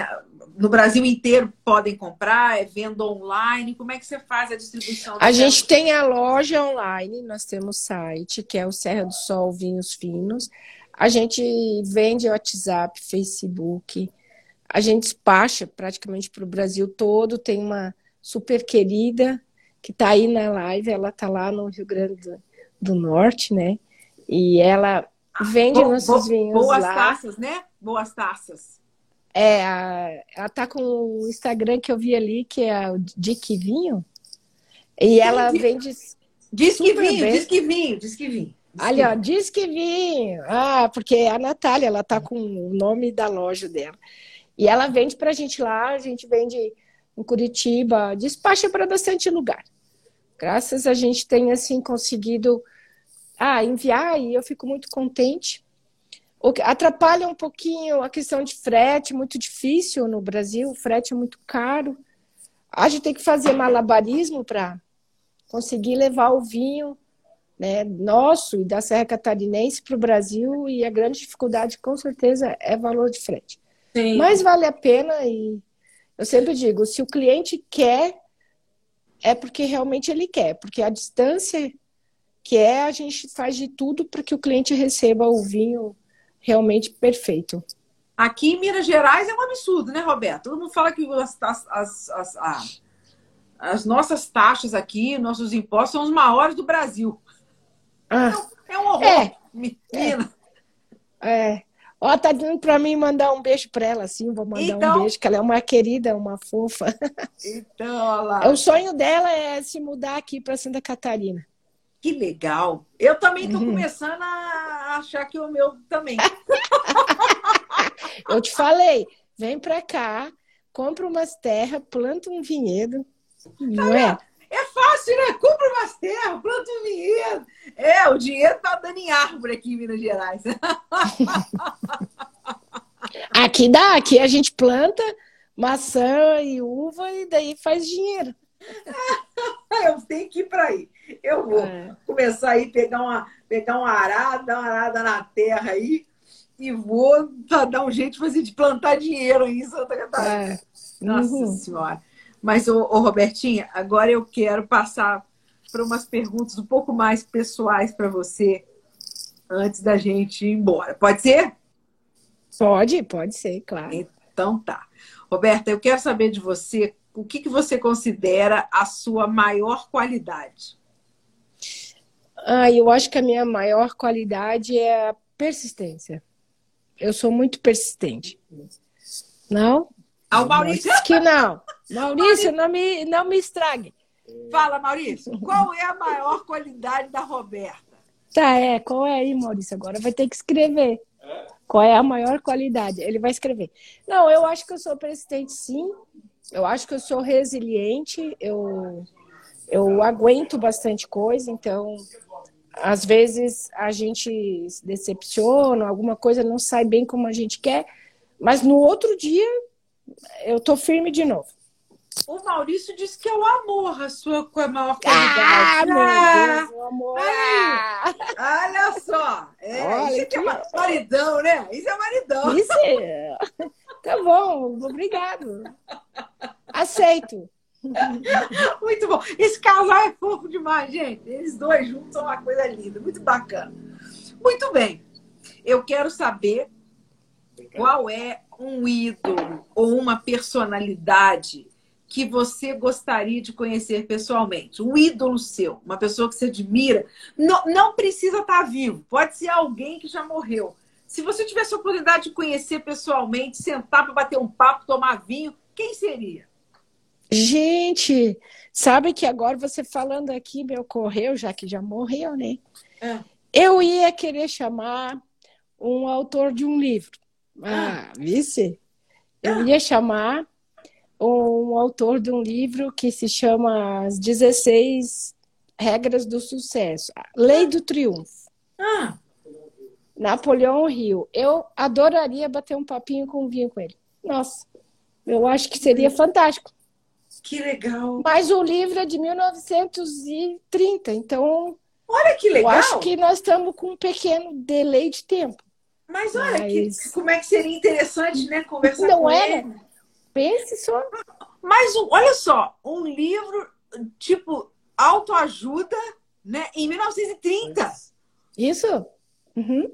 no Brasil inteiro podem comprar, é venda online, como é que você faz a distribuição? A gente tem a loja online, nós temos site, que é o Serra do Sol Vinhos Finos, a gente vende WhatsApp, Facebook, a gente despacha praticamente para o Brasil todo, tem uma super querida que está aí na live, ela está lá no Rio Grande do Norte, né? E ela vende bo, nossos bo, vinhos boas lá. taças, né? Boas taças. É, a, ela tá com o Instagram que eu vi ali, que é o Dick Vinho. E ela vende. Diz que vinho, diz que vinho, diz que vinho. Ali, ó, diz que vinho. Ah, porque a Natália, ela tá com o nome da loja dela. E ela vende pra gente lá, a gente vende em Curitiba, despacha para bastante lugar. Graças a gente tem assim conseguido ah, enviar e eu fico muito contente. O que atrapalha um pouquinho a questão de frete, muito difícil no Brasil, o frete é muito caro. A gente tem que fazer malabarismo para conseguir levar o vinho né, nosso e da Serra Catarinense para o Brasil e a grande dificuldade, com certeza, é valor de frete. Sim. Mas vale a pena e eu sempre digo, se o cliente quer, é porque realmente ele quer, porque a distância que é a gente faz de tudo para que o cliente receba o vinho realmente perfeito. Aqui em Minas Gerais é um absurdo, né, Roberto? Todo mundo fala que as, as, as, as, as nossas taxas aqui, nossos impostos são os maiores do Brasil. Ah, é, um horror, é, Minas. É. é. Ó, tá dando para mim mandar um beijo para ela, sim, vou mandar então, um beijo, que ela é uma querida, uma fofa. Então, olha lá. O sonho dela é se mudar aqui para Santa Catarina. Que legal. Eu também estou uhum. começando a achar que o meu também. Eu te falei, vem para cá, compra umas terras, planta um vinhedo. Não é? É fácil, né? Compra umas terras, planta um vinhedo. É, o dinheiro tá dando em árvore aqui em Minas Gerais. Aqui dá, aqui a gente planta maçã e uva e daí faz dinheiro. Eu tenho que ir para aí. Eu vou é. começar aí, pegar uma, pegar uma arada, dar uma arada na terra aí e vou dar um jeito de fazer de plantar dinheiro aí em Santa Catarina. É. Nossa uhum. Senhora. Mas, ô, ô, Robertinha, agora eu quero passar para umas perguntas um pouco mais pessoais para você antes da gente ir embora. Pode ser? Pode, pode ser, claro. Então tá. Roberta, eu quero saber de você o que, que você considera a sua maior qualidade? Ah, eu acho que a minha maior qualidade é a persistência. Eu sou muito persistente. Não? Ah, o Maurício. Diz que não. Maurício, Maurício, Não, me, não me estrague. Fala, Maurício. Qual é a maior qualidade da Roberta? Tá, é. Qual é aí, Maurício? Agora vai ter que escrever. Qual é a maior qualidade? Ele vai escrever. Não, eu acho que eu sou persistente, sim. Eu acho que eu sou resiliente. Eu, eu aguento bastante coisa, então às vezes a gente se decepciona, alguma coisa não sai bem como a gente quer, mas no outro dia eu tô firme de novo. O Maurício disse que é o amor, a sua maior qualidade. Ah, ah, Deus, amor. Aí, olha só. É, olha isso que... é maridão, né? Isso é maridão. Isso é. Tá bom, obrigado. Aceito. Muito bom. Esse casal é fofo demais, gente. Eles dois juntos são uma coisa linda, muito bacana. Muito bem. Eu quero saber qual é um ídolo ou uma personalidade que você gostaria de conhecer pessoalmente? Um ídolo seu, uma pessoa que você admira. Não, não precisa estar vivo, pode ser alguém que já morreu. Se você tivesse a oportunidade de conhecer pessoalmente, sentar para bater um papo, tomar vinho, quem seria? Gente, sabe que agora você falando aqui me ocorreu, já que já morreu, né? É. Eu ia querer chamar um autor de um livro. Ah, ah. vice? Eu ah. ia chamar um autor de um livro que se chama As 16 Regras do Sucesso, Lei do Triunfo. Ah. Napoleão Rio. Eu adoraria bater um papinho com vinho com ele. Nossa, eu acho que seria fantástico. Que legal. Mas o livro é de 1930, então. Olha que legal. Eu acho que nós estamos com um pequeno delay de tempo. Mas olha, Mas... Que, como é que seria interessante, né, conversar Não com é? ele. Pense só. Mas olha só, um livro tipo autoajuda, né, em 1930. Isso. Uhum.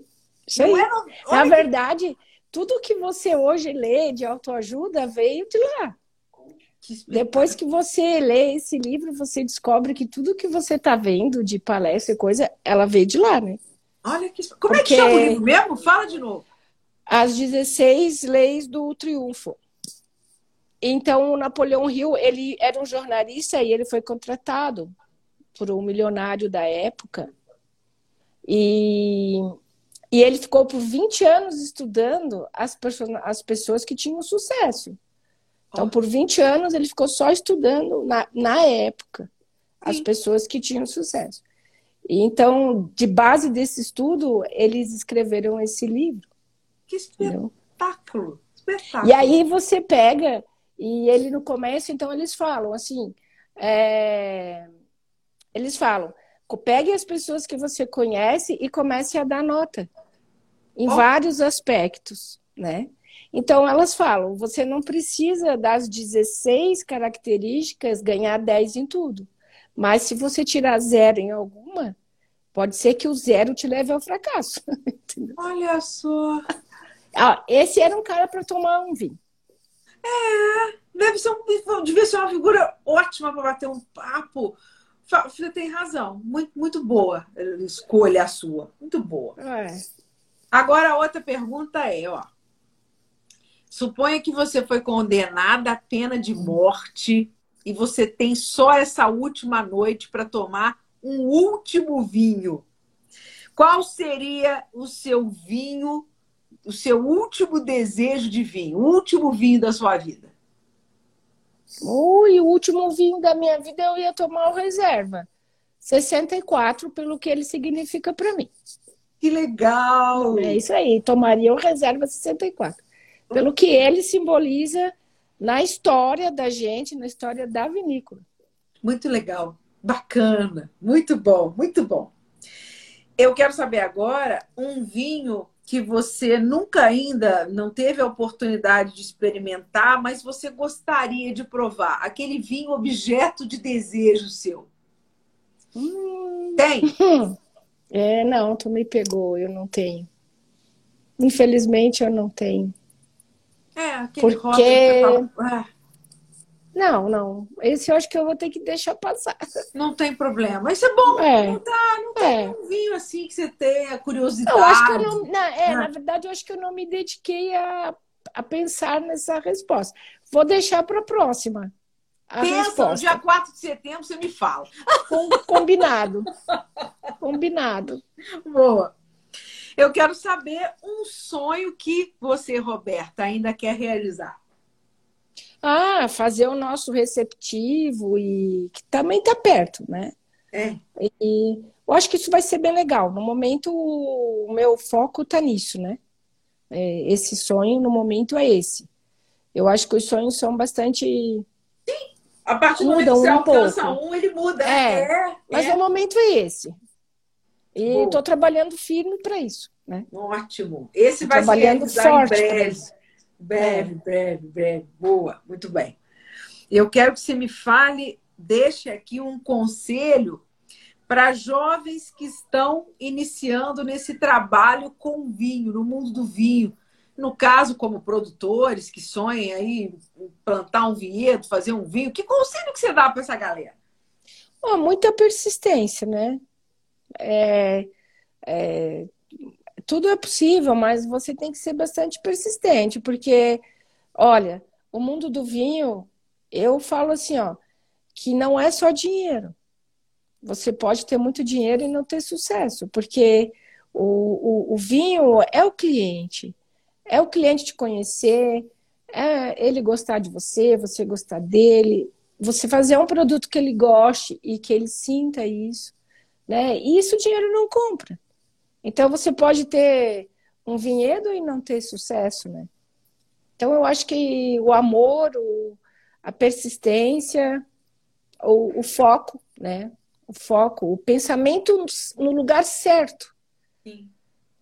Isso aí. É, Na verdade, que... tudo que você hoje lê de autoajuda veio de lá. Depois que você lê esse livro, você descobre que tudo que você está vendo de palestra e coisa, ela veio de lá, né? Olha que. Como Porque... é que chama o livro mesmo? Fala de novo. As 16 Leis do Triunfo. Então, o Napoleão Hill, ele era um jornalista e ele foi contratado por um milionário da época. E, e ele ficou por 20 anos estudando as, as pessoas que tinham sucesso. Então, por 20 anos, ele ficou só estudando, na, na época, as Sim. pessoas que tinham sucesso. E, então, de base desse estudo, eles escreveram esse livro. Que espetáculo! espetáculo. E aí você pega, e ele no começo, então, eles falam assim: é... eles falam, pegue as pessoas que você conhece e comece a dar nota em oh. vários aspectos, né? Então, elas falam: você não precisa das 16 características ganhar 10 em tudo. Mas se você tirar zero em alguma, pode ser que o zero te leve ao fracasso. Olha só. Ah, esse era um cara para tomar um vinho. É, deve ser, um, devia ser uma figura ótima para bater um papo. Você tem razão, muito, muito boa escolha a sua, muito boa. É. Agora a outra pergunta é, ó, Suponha que você foi condenada à pena de morte e você tem só essa última noite para tomar um último vinho. Qual seria o seu vinho, o seu último desejo de vinho, o último vinho da sua vida? Ui, o último vinho da minha vida eu ia tomar o reserva. 64, pelo que ele significa para mim. Que legal! É isso aí, tomaria o reserva 64 pelo que ele simboliza na história da gente, na história da vinícola. Muito legal, bacana, muito bom, muito bom. Eu quero saber agora um vinho que você nunca ainda não teve a oportunidade de experimentar, mas você gostaria de provar. Aquele vinho objeto de desejo seu. Hum. Tem? É, não, tu me pegou, eu não tenho. Infelizmente eu não tenho. É, aquele Porque... Fala... É. Não, não. Esse eu acho que eu vou ter que deixar passar. Não tem problema. Isso é bom. É. Não, tá, não tem é. um vinho assim que você tenha curiosidade. Eu acho que eu não, na, é, ah. na verdade, eu acho que eu não me dediquei a, a pensar nessa resposta. Vou deixar para a próxima. A Pensa, resposta. no dia 4 de setembro você me fala. Com, combinado. combinado. Boa. Eu quero saber um sonho que você, Roberta, ainda quer realizar. Ah, fazer o nosso receptivo e que também está perto, né? É. E eu acho que isso vai ser bem legal. No momento, o meu foco está nisso, né? É, esse sonho, no momento, é esse. Eu acho que os sonhos são bastante. Sim, a partir do momento que você um alcança pouco. um, ele muda. É, é mas é. o momento é esse. E estou trabalhando firme para isso. Né? Ótimo. Esse vai trabalhando se forte em breve. Breve, é. breve, breve. Boa, muito bem. Eu quero que você me fale, deixe aqui um conselho para jovens que estão iniciando nesse trabalho com vinho, no mundo do vinho. no caso, como produtores que sonhem aí plantar um vinhedo, fazer um vinho, que conselho que você dá para essa galera? Oh, muita persistência, né? É, é, tudo é possível, mas você tem que ser bastante persistente, porque, olha, o mundo do vinho, eu falo assim, ó, que não é só dinheiro. Você pode ter muito dinheiro e não ter sucesso, porque o, o, o vinho é o cliente, é o cliente te conhecer, é ele gostar de você, você gostar dele, você fazer um produto que ele goste e que ele sinta isso, né? E isso o dinheiro não compra. Então você pode ter um vinhedo e não ter sucesso, né? Então eu acho que o amor, o, a persistência, o, o, foco, né? O foco, o pensamento no lugar certo, Sim.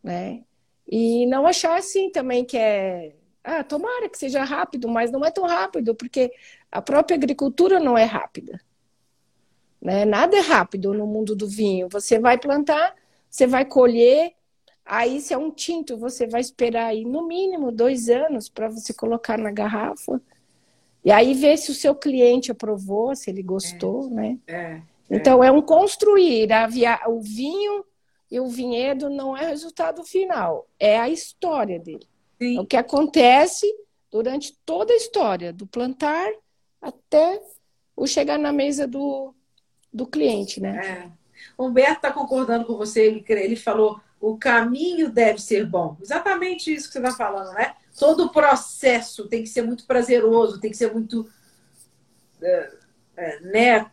né? E não achar assim também que é ah, tomara que seja rápido, mas não é tão rápido, porque a própria agricultura não é rápida. Né? Nada é rápido no mundo do vinho. Você vai plantar, você vai colher, aí se é um tinto, você vai esperar aí no mínimo dois anos para você colocar na garrafa. E aí ver se o seu cliente aprovou, se ele gostou, é, né? É, então é um construir. Via... O vinho e o vinhedo não é o resultado final, é a história dele. Sim. É o que acontece durante toda a história, do plantar até o chegar na mesa do, do cliente, né? É. Humberto está concordando com você, ele, ele falou o caminho deve ser bom. Exatamente isso que você está falando, né? Todo o processo tem que ser muito prazeroso, tem que ser muito é, é, né,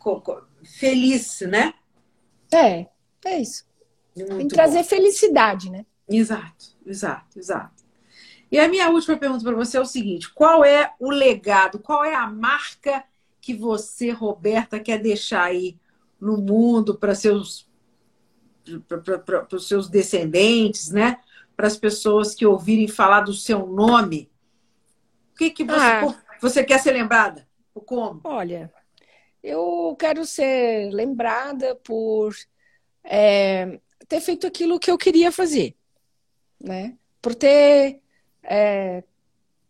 feliz, né? É, é isso. Muito tem que trazer bom. felicidade, né? Exato, exato, exato. E a minha última pergunta para você é o seguinte: qual é o legado, qual é a marca que você, Roberta, quer deixar aí no mundo para seus para os seus descendentes, né? Para as pessoas que ouvirem falar do seu nome. O que, que você, Ah. você quer ser lembrada? Ou como? Olha, eu quero ser lembrada por é, ter feito aquilo que eu queria fazer, né? Por ter é,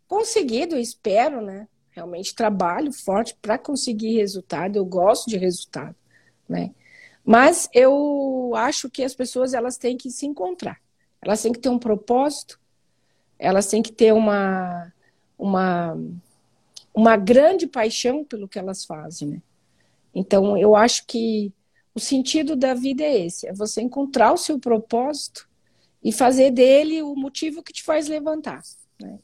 conseguido, espero, né? Realmente trabalho forte para conseguir resultado. Eu gosto de resultado, né? Mas eu acho que as pessoas elas têm que se encontrar. Elas têm que ter um propósito. Elas têm que ter uma uma uma grande paixão pelo que elas fazem, né? Então, eu acho que o sentido da vida é esse: é você encontrar o seu propósito e fazer dele o motivo que te faz levantar. Né?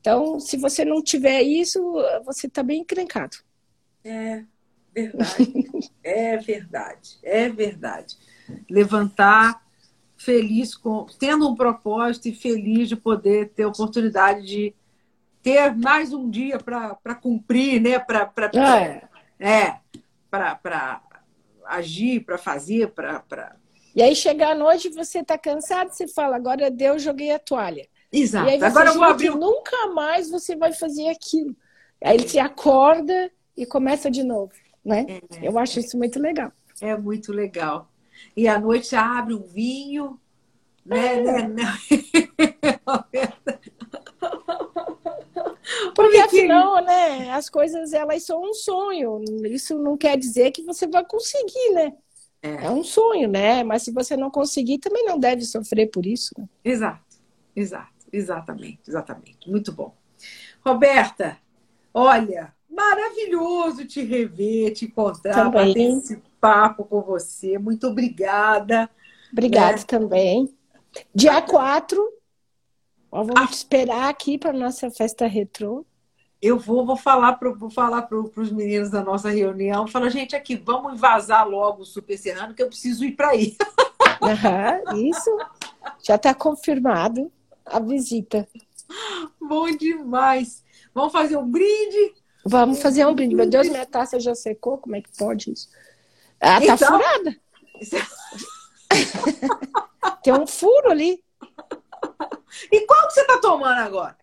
Então, se você não tiver isso, você está bem encrencado. É verdade. é verdade. É verdade. Levantar feliz com tendo um propósito e feliz de poder ter oportunidade de ter mais um dia para cumprir, né? Para É. é, para agir, para fazer, para E aí, chegar à noite, você está cansado, você fala, agora deu, joguei a toalha. Exato. E aí você Agora eu vou abrir nunca mais você vai fazer aquilo. Aí ele se acorda e começa de novo, né? Eu acho isso muito legal. É muito legal. E à noite abre um vinho, né? né, né? Porque afinal, né, as coisas elas são um sonho. Isso não quer dizer que você vai conseguir, né? É. É um sonho, né? Mas se você não conseguir, também não deve sofrer por isso. né? Exato, exato, exatamente, exatamente. Muito bom. Roberta, olha, maravilhoso te rever, te encontrar, Também. bater esse papo com você. Muito obrigada. Obrigada É. também. Dia 4, ó, vamos Ah. esperar aqui para nossa festa retrô. Eu vou, vou falar para falar para os meninos da nossa reunião. Falar, gente, aqui, vamos vazar logo o Super Serrano, que eu preciso ir para aí. Aham, isso. Já está confirmado a visita. Bom demais. Vamos fazer um brinde. Vamos fazer um brinde. Meu Deus, minha taça já secou. Como é que pode isso? Ah, tá Então- furada. Tem um furo ali. E qual que você está tomando agora?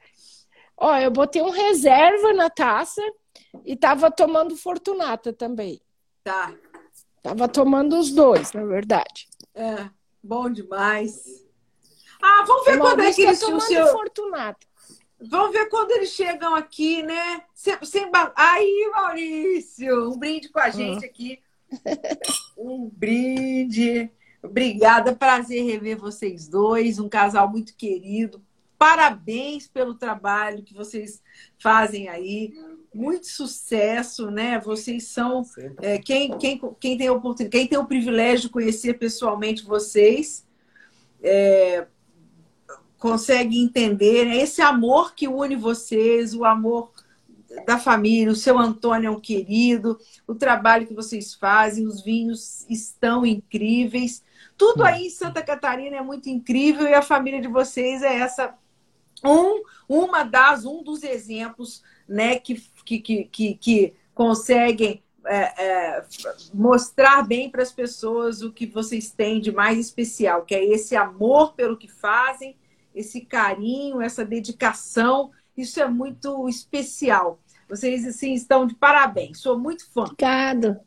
Ó, eu botei um reserva na taça e tava tomando Fortunata também. Tá. Tava tomando os dois, na verdade. É, bom demais. Ah, vamos ver quando é que tá eles o tomando seu. Fortunata. Vamos ver quando eles chegam aqui, né? Sem, sem... Aí, Maurício, um brinde com a gente aqui. Um brinde. Obrigada, prazer rever vocês dois, um casal muito querido. Parabéns pelo trabalho que vocês fazem aí. Muito sucesso, né? Vocês são é, quem, quem, quem tem oportunidade, quem tem o privilégio de conhecer pessoalmente vocês. É, consegue entender né? esse amor que une vocês, o amor da família, o seu Antônio é um querido, o trabalho que vocês fazem, os vinhos estão incríveis. Tudo aí em Santa Catarina é muito incrível e a família de vocês é essa um, uma das um dos exemplos né, que, que, que, que conseguem é, é, mostrar bem para as pessoas o que vocês têm de mais especial, que é esse amor pelo que fazem esse carinho, essa dedicação. Isso é muito especial. Vocês assim estão de parabéns. Sou muito fã. Obrigado.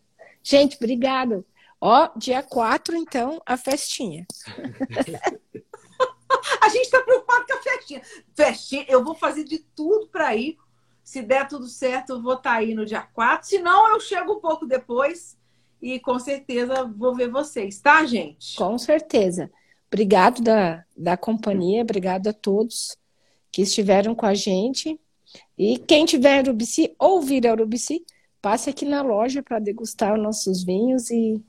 Gente, obrigado. Ó, dia 4, então, a festinha. a gente está preocupado com a festinha. Festinha, eu vou fazer de tudo para ir. Se der tudo certo, eu vou estar tá aí no dia 4. Se não, eu chego um pouco depois e com certeza vou ver vocês, tá, gente? Com certeza. Obrigado da, da companhia, obrigado a todos que estiveram com a gente. E quem tiver Urubici ou vir a Urubici, passe aqui na loja para degustar os nossos vinhos e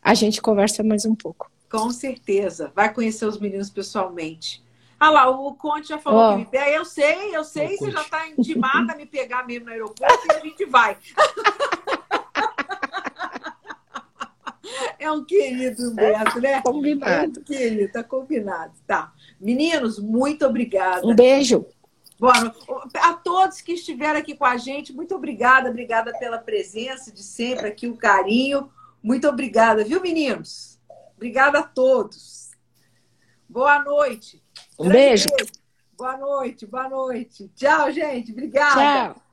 a gente conversa mais um pouco. Com certeza. Vai conhecer os meninos pessoalmente. Ah lá, o Conte já falou oh. que me pega. Eu sei, eu sei, você já está intimada a me pegar mesmo no aeroporto e a gente vai. É um querido Beto, né? Combinado. É um querido, tá combinado. Tá. Meninos, muito obrigada. Um beijo. Bom, a todos que estiveram aqui com a gente, muito obrigada, obrigada pela presença de sempre aqui, o carinho. Muito obrigada, viu, meninos? Obrigada a todos. Boa noite. Um beijo. beijo. Boa noite, boa noite. Tchau, gente. Obrigada. Tchau.